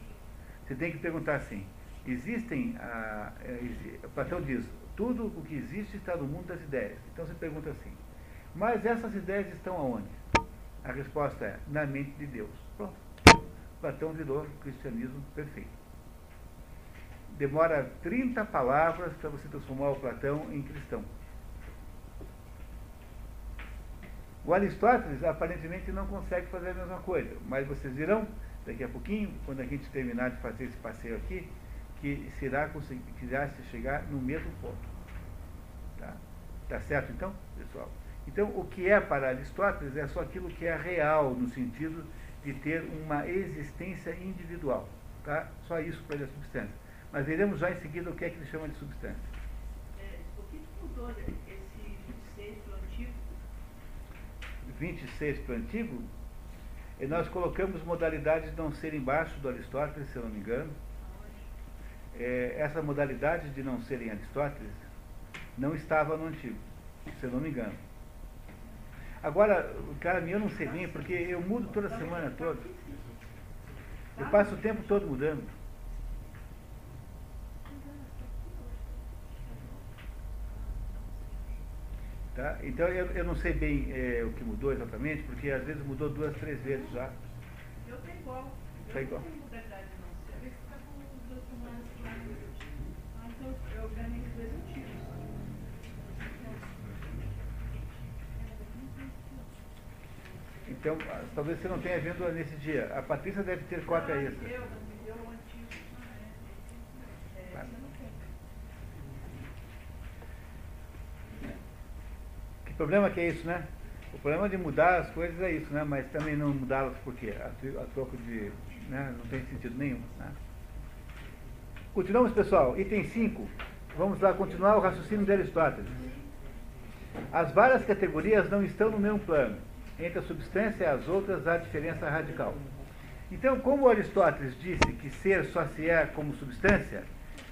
Você tem que perguntar assim, existem, a, é, Platão diz, tudo o que existe está no mundo das ideias. Então você pergunta assim, mas essas ideias estão aonde? A resposta é, na mente de Deus. Pronto. Platão virou o cristianismo perfeito. Demora 30 palavras para você transformar o Platão em cristão. O Aristóteles aparentemente não consegue fazer a mesma coisa, mas vocês virão daqui a pouquinho, quando a gente terminar de fazer esse passeio aqui, que se irá conseguir, que irá se chegar no mesmo ponto. Tá? tá certo então, pessoal? Então, o que é para Aristóteles é só aquilo que é real, no sentido de ter uma existência individual. Tá? Só isso para ele é substância. Mas veremos já em seguida o que é que ele chama de substância. É, o que mudou esse 26 para o antigo? 26 para o antigo? E nós colocamos modalidades de não ser embaixo do Aristóteles, se eu não me engano. É, essa modalidade de não serem Aristóteles não estava no antigo, se eu não me engano. Agora, cara, eu não sei bem, porque eu mudo toda semana toda. Eu passo o tempo todo mudando. Tá? Então eu, eu não sei bem é, o que mudou exatamente, porque às vezes mudou duas, três vezes já. Eu tenho igual. Tá igual. Então, talvez você não tenha vindo nesse dia. A Patrícia deve ter cópia ah, extra. Eu, eu antigo. Tá. Que problema que é isso, né? O problema de mudar as coisas é isso, né? Mas também não mudá-las porque a, a troco de. Né? não tem sentido nenhum. Né? Continuamos, pessoal. Item 5. Vamos lá continuar o raciocínio de Aristóteles. As várias categorias não estão no mesmo plano entre a substância e as outras há diferença radical. Então, como Aristóteles disse que ser só se é como substância,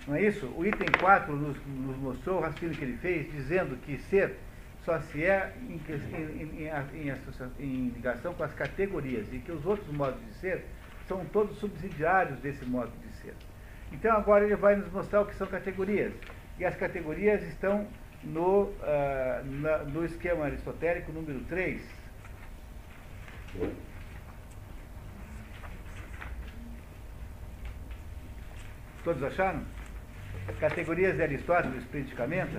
não é isso? O item 4 nos, nos mostrou o raciocínio que ele fez, dizendo que ser só se é em, em, em, em, ligação com as categorias e que os outros modos de ser são todos subsidiários desse modo de ser. Então agora ele vai nos mostrar o que são categorias. E as categorias estão no, uh, na, no esquema aristotélico número 3, Todos acharam? Categorias de Aristóteles, politicamente?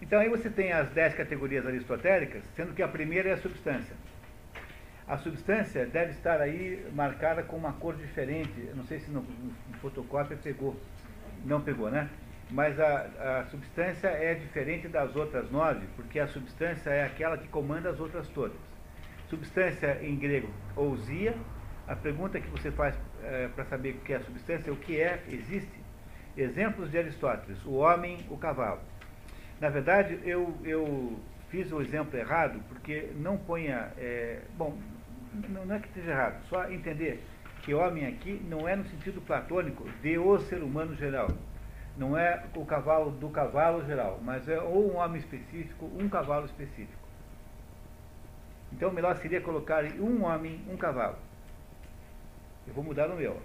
Então aí você tem as dez categorias aristotélicas, sendo que a primeira é a substância. A substância deve estar aí marcada com uma cor diferente. Não sei se no, no fotocópia pegou. Não pegou, né? Mas a, a substância é diferente das outras nove, porque a substância é aquela que comanda as outras todas. Substância em grego, ousia. A pergunta que você faz é, para saber o que é a substância, o que é, existe. Exemplos de Aristóteles: o homem, o cavalo. Na verdade, eu, eu fiz o exemplo errado, porque não ponha. É, bom, não é que esteja errado, só entender que homem aqui não é no sentido platônico de o ser humano geral. Não é o cavalo do cavalo geral, mas é ou um homem específico, um cavalo específico. Então, melhor seria colocar um homem, um cavalo. Eu vou mudar no meu.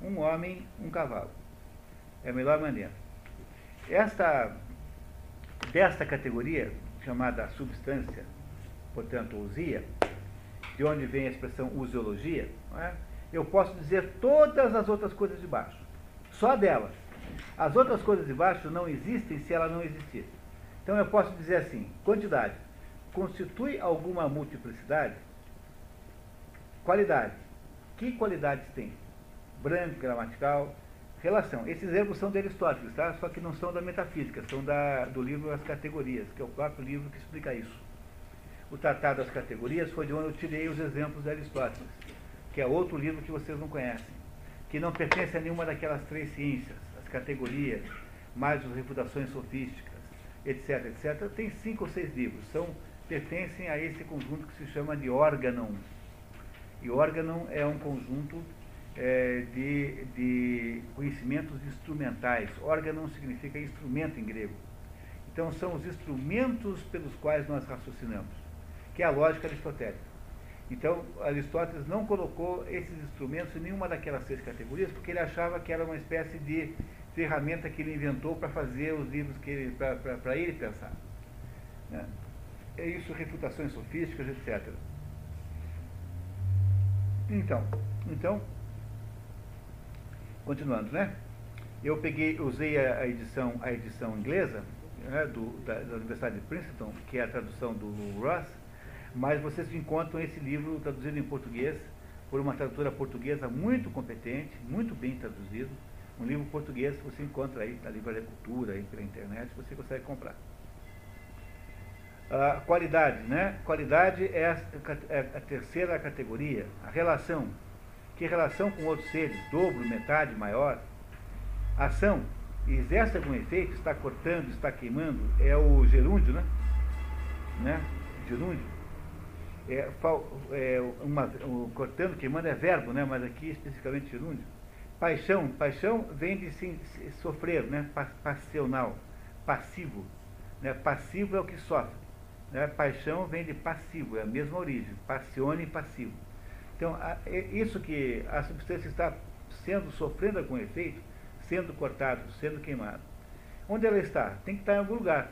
Um homem, um cavalo. É a melhor maneira. Esta desta categoria, chamada substância, portanto, ousia, de onde vem a expressão usiologia, é? eu posso dizer todas as outras coisas de baixo. Só delas. As outras coisas de baixo não existem se ela não existir. Então eu posso dizer assim, quantidade. Constitui alguma multiplicidade? Qualidade. Que qualidades tem? Branco, gramatical, Relação. Esses verbos são de Aristóteles, tá? só que não são da metafísica, são da, do livro As Categorias, que é o próprio livro que explica isso. O Tratado das Categorias foi de onde eu tirei os exemplos de Aristóteles, que é outro livro que vocês não conhecem, que não pertence a nenhuma daquelas três ciências, as categorias, mais as refutações sofísticas, etc, etc. Tem cinco ou seis livros, são, pertencem a esse conjunto que se chama de órgão. E órgão é um conjunto é, de, de conhecimentos instrumentais. Órgão significa instrumento em grego. Então, são os instrumentos pelos quais nós raciocinamos, que é a lógica aristotélica. Então, Aristóteles não colocou esses instrumentos em nenhuma daquelas seis categorias, porque ele achava que era uma espécie de ferramenta que ele inventou para fazer os livros que ele, para ele pensar. Né? É isso, refutações sofísticas, etc. Então, então Continuando, né? Eu peguei, usei a, edição, a edição inglesa né, do, da, da, Universidade de Princeton, que é a tradução do Ross, mas vocês encontram esse livro traduzido em português por uma tradutora portuguesa muito competente, muito bem traduzido. Um livro português que você encontra aí na Livraria Cultura, aí pela internet, você consegue comprar. A qualidade, né? Qualidade é a, é a terceira categoria. A relação que relação com outros seres, dobro, metade, maior. Ação, exerce algum efeito, está cortando, está queimando, é o gerúndio, né? né? Gerúndio. É, é uma, o cortando, queimando é verbo, né? Mas aqui especificamente gerúndio. Paixão, paixão vem de sim, sofrer, né? Passional, passivo. Né? Passivo é o que sofre. Né? Paixão vem de passivo, é a mesma origem. Passione e passivo. Então, isso que a substância está sendo, sofrendo algum efeito, sendo cortado, sendo queimado. Onde ela está? Tem que estar em algum lugar.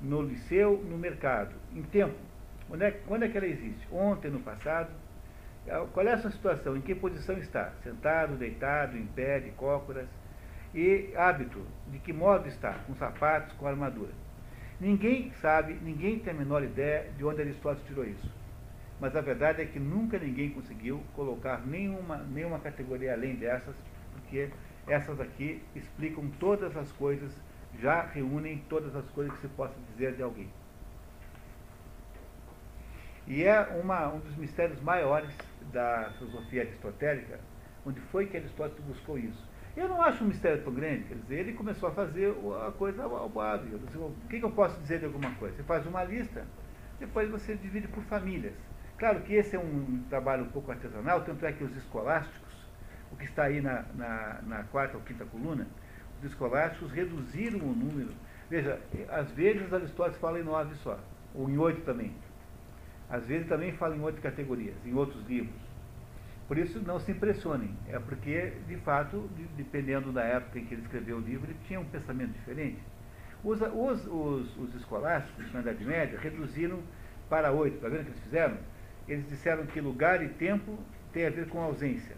No liceu, no mercado, em tempo. Onde é, quando é que ela existe? Ontem, no passado? É, qual é a sua situação? Em que posição está? Sentado, deitado, em pé, de cócoras? E hábito, de que modo está? Com sapatos, com armadura. Ninguém sabe, ninguém tem a menor ideia de onde Aristóteles tirou isso mas a verdade é que nunca ninguém conseguiu colocar nenhuma, nenhuma categoria além dessas, porque essas aqui explicam todas as coisas, já reúnem todas as coisas que se possa dizer de alguém. E é uma, um dos mistérios maiores da filosofia aristotélica, onde foi que Aristóteles buscou isso. Eu não acho um mistério tão grande, quer dizer, ele começou a fazer a coisa ao óbvio. O que, que eu posso dizer de alguma coisa? Você faz uma lista, depois você divide por famílias. Claro que esse é um trabalho um pouco artesanal, tanto é que os escolásticos, o que está aí na, na, na quarta ou quinta coluna, os escolásticos reduziram o número. Veja, às vezes Aristóteles fala em nove só, ou em oito também. Às vezes também fala em oito categorias, em outros livros. Por isso, não se impressionem. É porque, de fato, dependendo da época em que ele escreveu o livro, ele tinha um pensamento diferente. Os, os, os, os escolásticos, na Idade Média, reduziram para oito. Está vendo o que eles fizeram? Eles disseram que lugar e tempo tem a ver com ausência.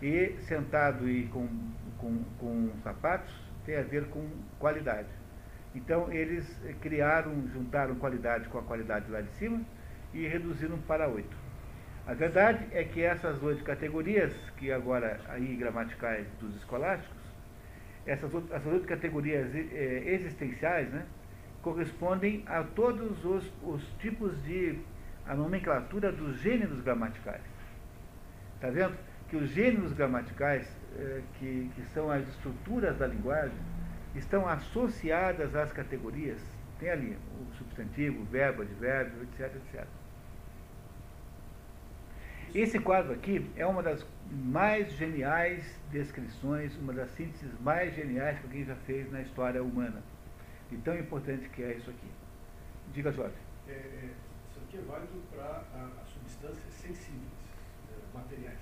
E sentado e com, com, com sapatos tem a ver com qualidade. Então eles criaram, juntaram qualidade com a qualidade lá de cima e reduziram para oito. A verdade é que essas oito categorias, que agora aí gramaticais dos escolásticos, essas, essas oito categorias eh, existenciais, né, correspondem a todos os, os tipos de a nomenclatura dos gêneros gramaticais. Está vendo? Que os gêneros gramaticais, eh, que, que são as estruturas da linguagem, estão associadas às categorias. Tem ali o substantivo, o verbo, advérbio, etc, etc. Esse quadro aqui é uma das mais geniais descrições, uma das sínteses mais geniais que alguém já fez na história humana. E tão importante que é isso aqui. Diga, Jorge. É, é, isso aqui é válido para as substâncias sensíveis, é, materiais.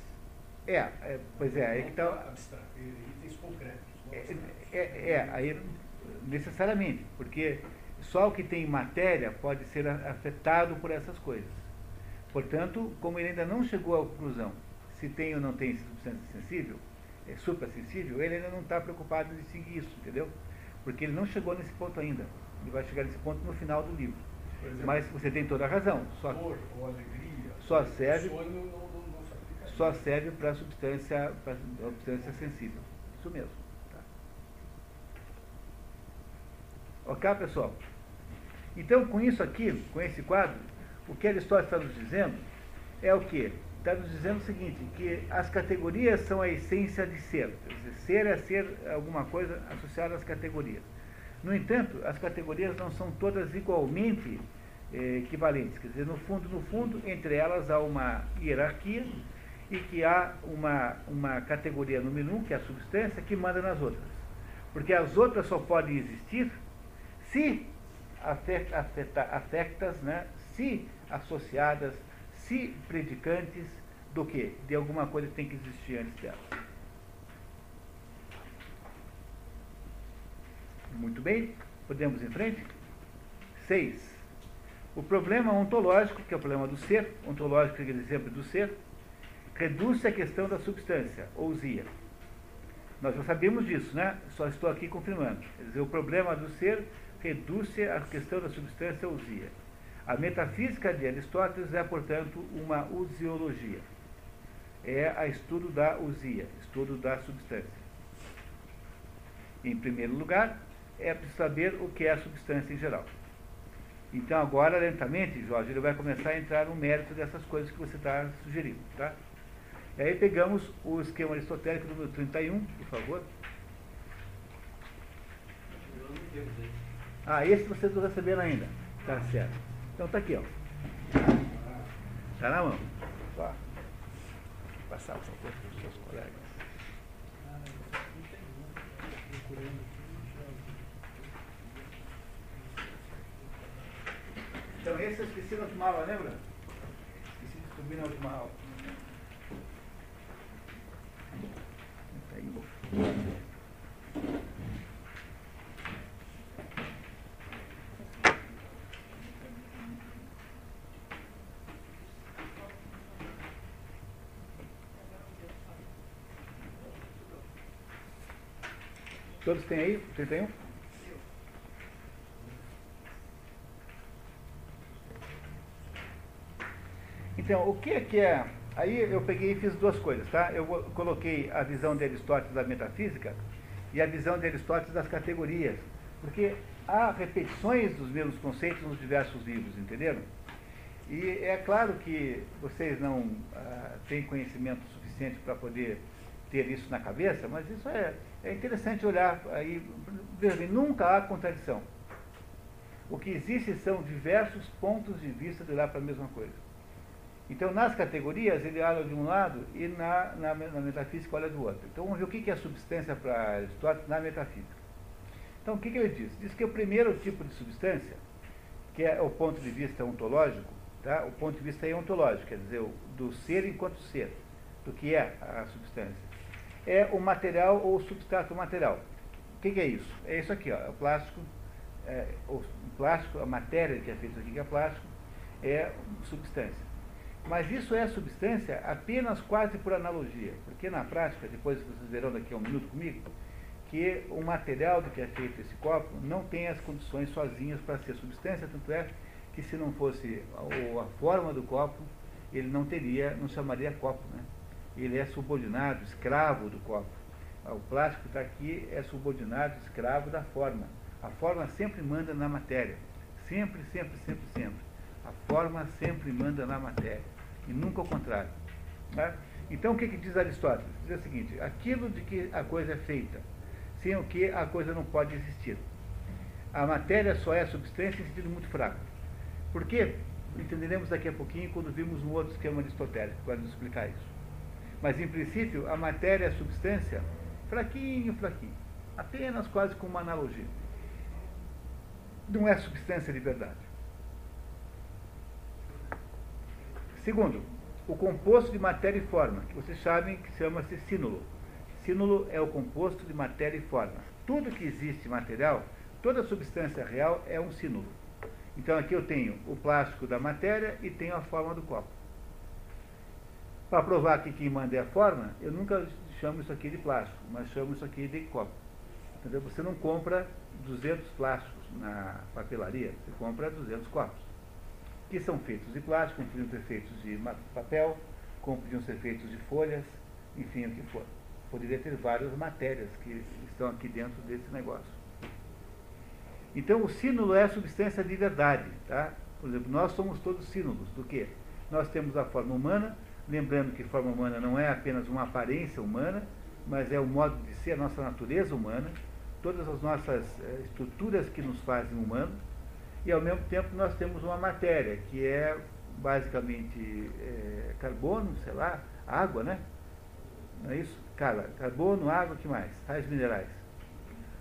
É, é, pois é, aí que está. Abstrato, itens concretos. É, é, é, aí necessariamente, porque só o que tem matéria pode ser afetado por essas coisas. Portanto, como ele ainda não chegou à conclusão se tem ou não tem substância sensível, é suprassensível, ele ainda não está preocupado em distinguir isso, entendeu? Porque ele não chegou nesse ponto ainda. Ele vai chegar nesse ponto no final do livro. Exemplo, Mas você tem toda a razão. Só, dor ou alegria. só serve, não, não, não se só serve para a substância, pra substância sensível. Isso mesmo. Tá? Ok, pessoal? Então, com isso aqui, com esse quadro, o que Aristóteles está nos dizendo é o quê? Está nos dizendo o seguinte, que as categorias são a essência de ser. Dizer, ser é ser alguma coisa associada às categorias. No entanto, as categorias não são todas igualmente eh, equivalentes. Quer dizer, no fundo, no fundo, entre elas há uma hierarquia e que há uma, uma categoria no menu, que é a substância, que manda nas outras. Porque as outras só podem existir se afectas, né, se associadas, se predicantes do que? De alguma coisa que tem que existir antes dela. Muito bem, podemos ir em frente? Seis. O problema ontológico, que é o problema do ser, ontológico que é aquele exemplo do ser, reduz a questão da substância, ousia. Nós já sabemos disso, né? Só estou aqui confirmando. Quer dizer, o problema do ser reduz a questão da substância, ousia. A metafísica de Aristóteles é, portanto, uma usiologia. É a estudo da usia, estudo da substância. Em primeiro lugar, é preciso saber o que é a substância em geral. Então, agora, lentamente, Jorge, ele vai começar a entrar no mérito dessas coisas que você está sugerindo. Tá? E aí pegamos o esquema aristotélico número 31, por favor. Ah, esse vocês não receberam ainda. Tá certo. Então tá aqui, ó. Tá na mão. Ó. Vou passar por favor para os seus colegas. Então esse eu esqueci na última aula, lembra? Esqueci de subir na última aula. Tá aí. Todos têm aí? 31? Então, o que é que é? Aí eu peguei e fiz duas coisas, tá? Eu coloquei a visão de Aristóteles da metafísica e a visão de Aristóteles das categorias, porque há repetições dos mesmos conceitos nos diversos livros, entenderam? E é claro que vocês não ah, têm conhecimento suficiente para poder ter isso na cabeça, mas isso é, é interessante olhar aí. Veja nunca há contradição. O que existe são diversos pontos de vista de olhar para a mesma coisa. Então, nas categorias, ele olha de um lado e na, na, na metafísica olha do outro. Então, vamos ver o que é substância para Aristóteles na metafísica. Então, o que, que ele diz? Diz que o primeiro tipo de substância, que é o ponto de vista ontológico, tá? o ponto de vista é ontológico, quer dizer, do ser enquanto ser, do que é a substância, é o material ou o substrato material. O que, que é isso? É isso aqui, ó, é o plástico é, o plástico, a matéria que é feita aqui, que é plástico, é substância. Mas isso é substância apenas quase por analogia, porque na prática, depois vocês verão daqui a um minuto comigo, que o material do que é feito esse copo não tem as condições sozinhas para ser substância, tanto é que se não fosse a, a forma do copo, ele não teria, não chamaria copo, né? Ele é subordinado, escravo do copo. O plástico está aqui, é subordinado, escravo da forma. A forma sempre manda na matéria. Sempre, sempre, sempre, sempre. A forma sempre manda na matéria. E nunca o contrário. Tá? Então o que, que diz Aristóteles? Diz o seguinte, aquilo de que a coisa é feita, sem o que a coisa não pode existir. A matéria só é substância em sentido muito fraco. Por quê? Entenderemos daqui a pouquinho quando vimos um outro esquema aristotélico para nos explicar isso. Mas, em princípio, a matéria é substância fraquinho, fraquinho. Apenas quase com uma analogia. Não é substância de verdade. Segundo, o composto de matéria e forma, que vocês sabem que chama-se sínulo. Sínulo é o composto de matéria e forma. Tudo que existe material, toda substância real é um sínulo. Então aqui eu tenho o plástico da matéria e tenho a forma do copo. Para provar que quem manda é a forma, eu nunca chamo isso aqui de plástico, mas chamo isso aqui de copo. Entendeu? Você não compra 200 plásticos na papelaria, você compra 200 copos, que são feitos de plástico, podiam ser feitos de papel, como podiam ser feitos de folhas, enfim, o que for. Poderia ter várias matérias que estão aqui dentro desse negócio. Então, o sínulo é a substância de verdade. Tá? Por exemplo, nós somos todos sínulos do quê? Nós temos a forma humana, lembrando que forma humana não é apenas uma aparência humana, mas é o modo de ser, a nossa natureza humana, todas as nossas é, estruturas que nos fazem humanos, e ao mesmo tempo nós temos uma matéria, que é basicamente é, carbono, sei lá, água, né? Não é isso? Carla, carbono, água, que mais? Sais minerais.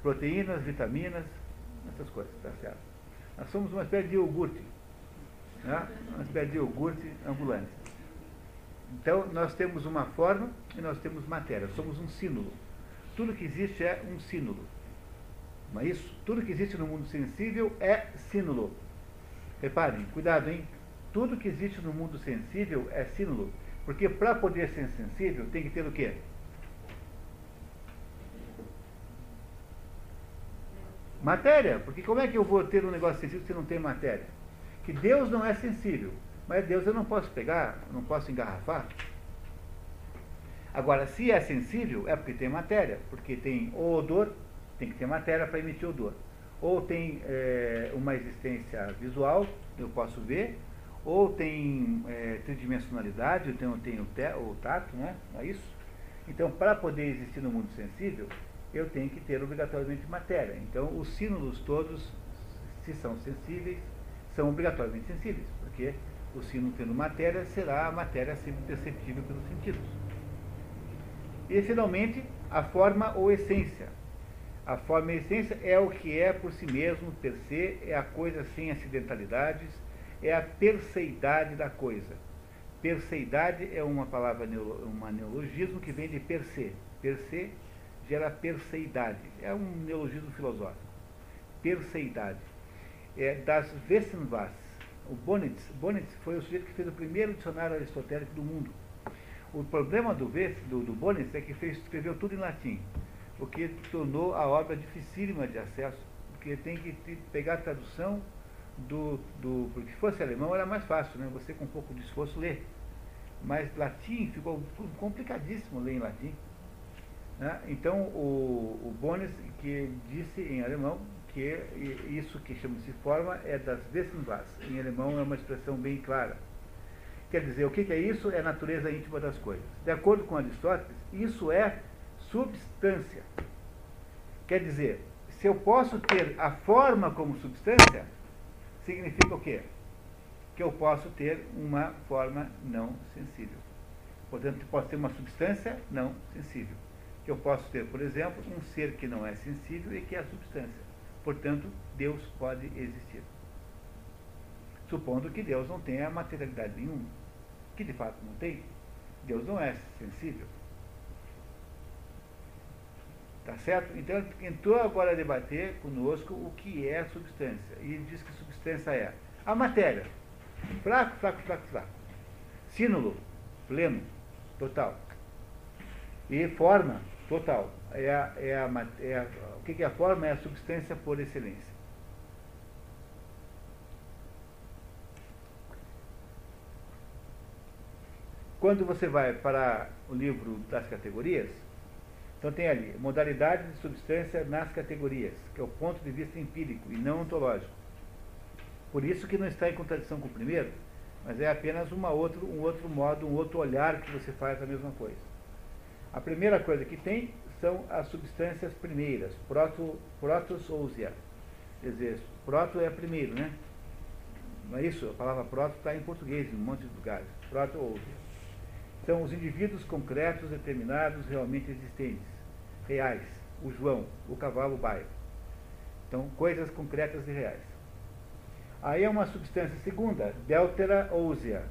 Proteínas, vitaminas, essas coisas, tá certo? Nós somos uma espécie de iogurte, né? uma espécie de iogurte ambulante. Então, nós temos uma forma e nós temos matéria, somos um sínulo. Tudo que existe é um sínulo. Não é isso? Tudo que existe no mundo sensível é sínulo. Reparem, cuidado, hein? Tudo que existe no mundo sensível é sínulo. Porque para poder ser sensível tem que ter o quê? Matéria, porque como é que eu vou ter um negócio sensível se não tem matéria? Que Deus não é sensível, mas Deus eu não posso pegar, não posso engarrafar. Agora, se é sensível, é porque tem matéria, porque tem o odor, tem que ter matéria para emitir odor. Ou tem é, uma existência visual, eu posso ver, ou tem é, tridimensionalidade, eu tenho, o tato, né? não é isso? Então, para poder existir no mundo sensível, eu tenho que ter obrigatoriamente matéria. Então, os sínulos todos, se são sensíveis, são obrigatoriamente sensíveis, porque o sino tendo matéria será a matéria sempre perceptível pelos sentidos. E, finalmente, a forma ou essência. A forma e essência é o que é por si mesmo, per se, é a coisa sem acidentalidades, é a perseidade da coisa. Perseidade é uma palavra, um neologismo que vem de per se. Per se gera perseidade. É um neologismo filosófico. Perseidade. É das Wessenwas. O Bonitz, Bonitz foi o sujeito que fez o primeiro dicionário aristotélico do mundo. O problema do, do, do Bonitz é que fez, escreveu tudo em latim, o que tornou a obra dificílima de acesso, porque tem que pegar a tradução do, do. Porque se fosse alemão era mais fácil, né? Você com um pouco de esforço lê. Mas latim ficou complicadíssimo ler em latim. Né? Então, o, o que disse em alemão que isso que chama-se forma é das Wessenwas. Em alemão é uma expressão bem clara. Quer dizer, o que é isso? É a natureza íntima das coisas. De acordo com Aristóteles, isso é substância. Quer dizer, se eu posso ter a forma como substância, significa o quê? Que eu posso ter uma forma não sensível. Portanto, posso ter uma substância não sensível que eu posso ter, por exemplo, um ser que não é sensível e que é a substância. Portanto, Deus pode existir. Supondo que Deus não tenha materialidade nenhuma, que de fato não tem. Deus não é sensível. Tá certo? Então entrou agora a debater conosco o que é substância. E ele diz que substância é a matéria. Fraco, fraco, fraco, fraco. Sínulo, pleno, total. E forma, total. É a, é a, é o que é a forma? É a substância por excelência. Quando você vai para o livro das categorias, então tem ali modalidades de substância nas categorias, que é o ponto de vista empírico e não ontológico. Por isso que não está em contradição com o primeiro, mas é apenas uma outro, um outro modo, um outro olhar que você faz a mesma coisa. A primeira coisa que tem são as substâncias primeiras, proto, protos ousia. Quer dizer, proto é primeiro, né? Não é isso? A palavra proto está em português, em um monte de lugares. Proto ousia são os indivíduos concretos, determinados, realmente existentes, reais. O João, o cavalo baio. Então, coisas concretas e reais. Aí é uma substância segunda, Deltera ósea.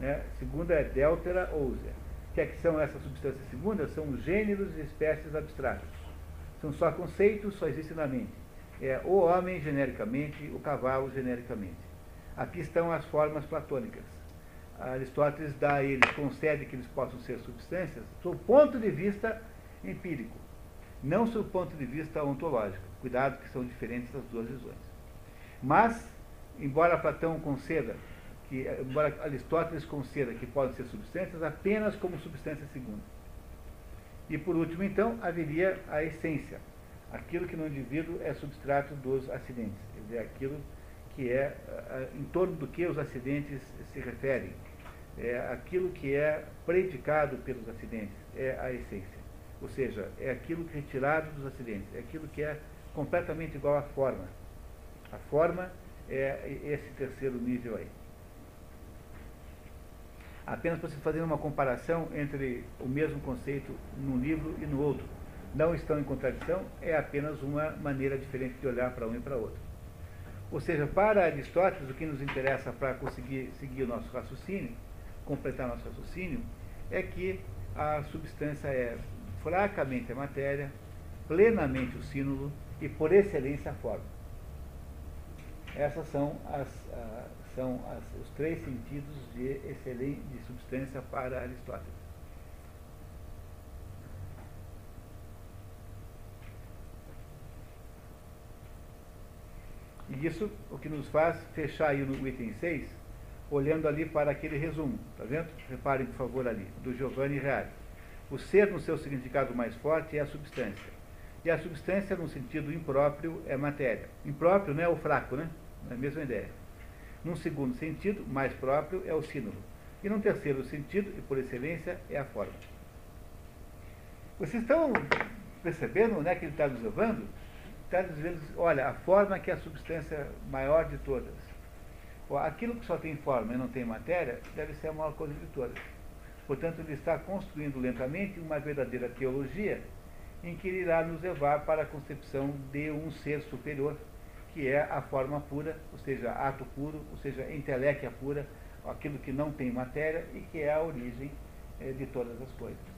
Né? Segunda é Deltera ósea. Que, é que são essas substâncias segundas? São gêneros e espécies abstratos. São só conceitos, só existem na mente. É o homem genericamente, o cavalo genericamente. Aqui estão as formas platônicas. Aristóteles dá eles, concede que eles possam ser substâncias, sob o ponto de vista empírico, não sob o ponto de vista ontológico. Cuidado que são diferentes as duas visões. Mas, embora Platão conceda, que, embora Aristóteles conceda que podem ser substâncias apenas como substância segunda. E por último, então, haveria a essência, aquilo que no indivíduo é substrato dos acidentes, quer dizer, aquilo que é em torno do que os acidentes se referem é aquilo que é predicado pelos acidentes, é a essência. Ou seja, é aquilo que é retirado dos acidentes, é aquilo que é completamente igual à forma. A forma é esse terceiro nível aí. Apenas para você fazer uma comparação entre o mesmo conceito num livro e no outro. Não estão em contradição, é apenas uma maneira diferente de olhar para um e para outro. Ou seja, para Aristóteles, o que nos interessa para conseguir seguir o nosso raciocínio completar nosso raciocínio, é que a substância é fracamente a matéria, plenamente o símbolo e por excelência a forma. Essas são, as, são as, os três sentidos de, excelência, de substância para Aristóteles. E isso o que nos faz fechar aí no item 6, olhando ali para aquele resumo, tá vendo? Reparem, por favor, ali, do Giovanni Reale. O ser, no seu significado mais forte, é a substância. E a substância, no sentido impróprio, é matéria. Impróprio não é o fraco, né? É a mesma ideia. Num segundo sentido, mais próprio, é o símbolo. E num terceiro sentido, e por excelência, é a forma. Vocês estão percebendo onde é que ele está nos levando? Está dizendo, olha, a forma que é a substância maior de todas Aquilo que só tem forma e não tem matéria deve ser a maior coisa de todas. Portanto, ele está construindo lentamente uma verdadeira teologia em que ele irá nos levar para a concepção de um ser superior, que é a forma pura, ou seja, ato puro, ou seja, inteléquia pura, aquilo que não tem matéria e que é a origem eh, de todas as coisas.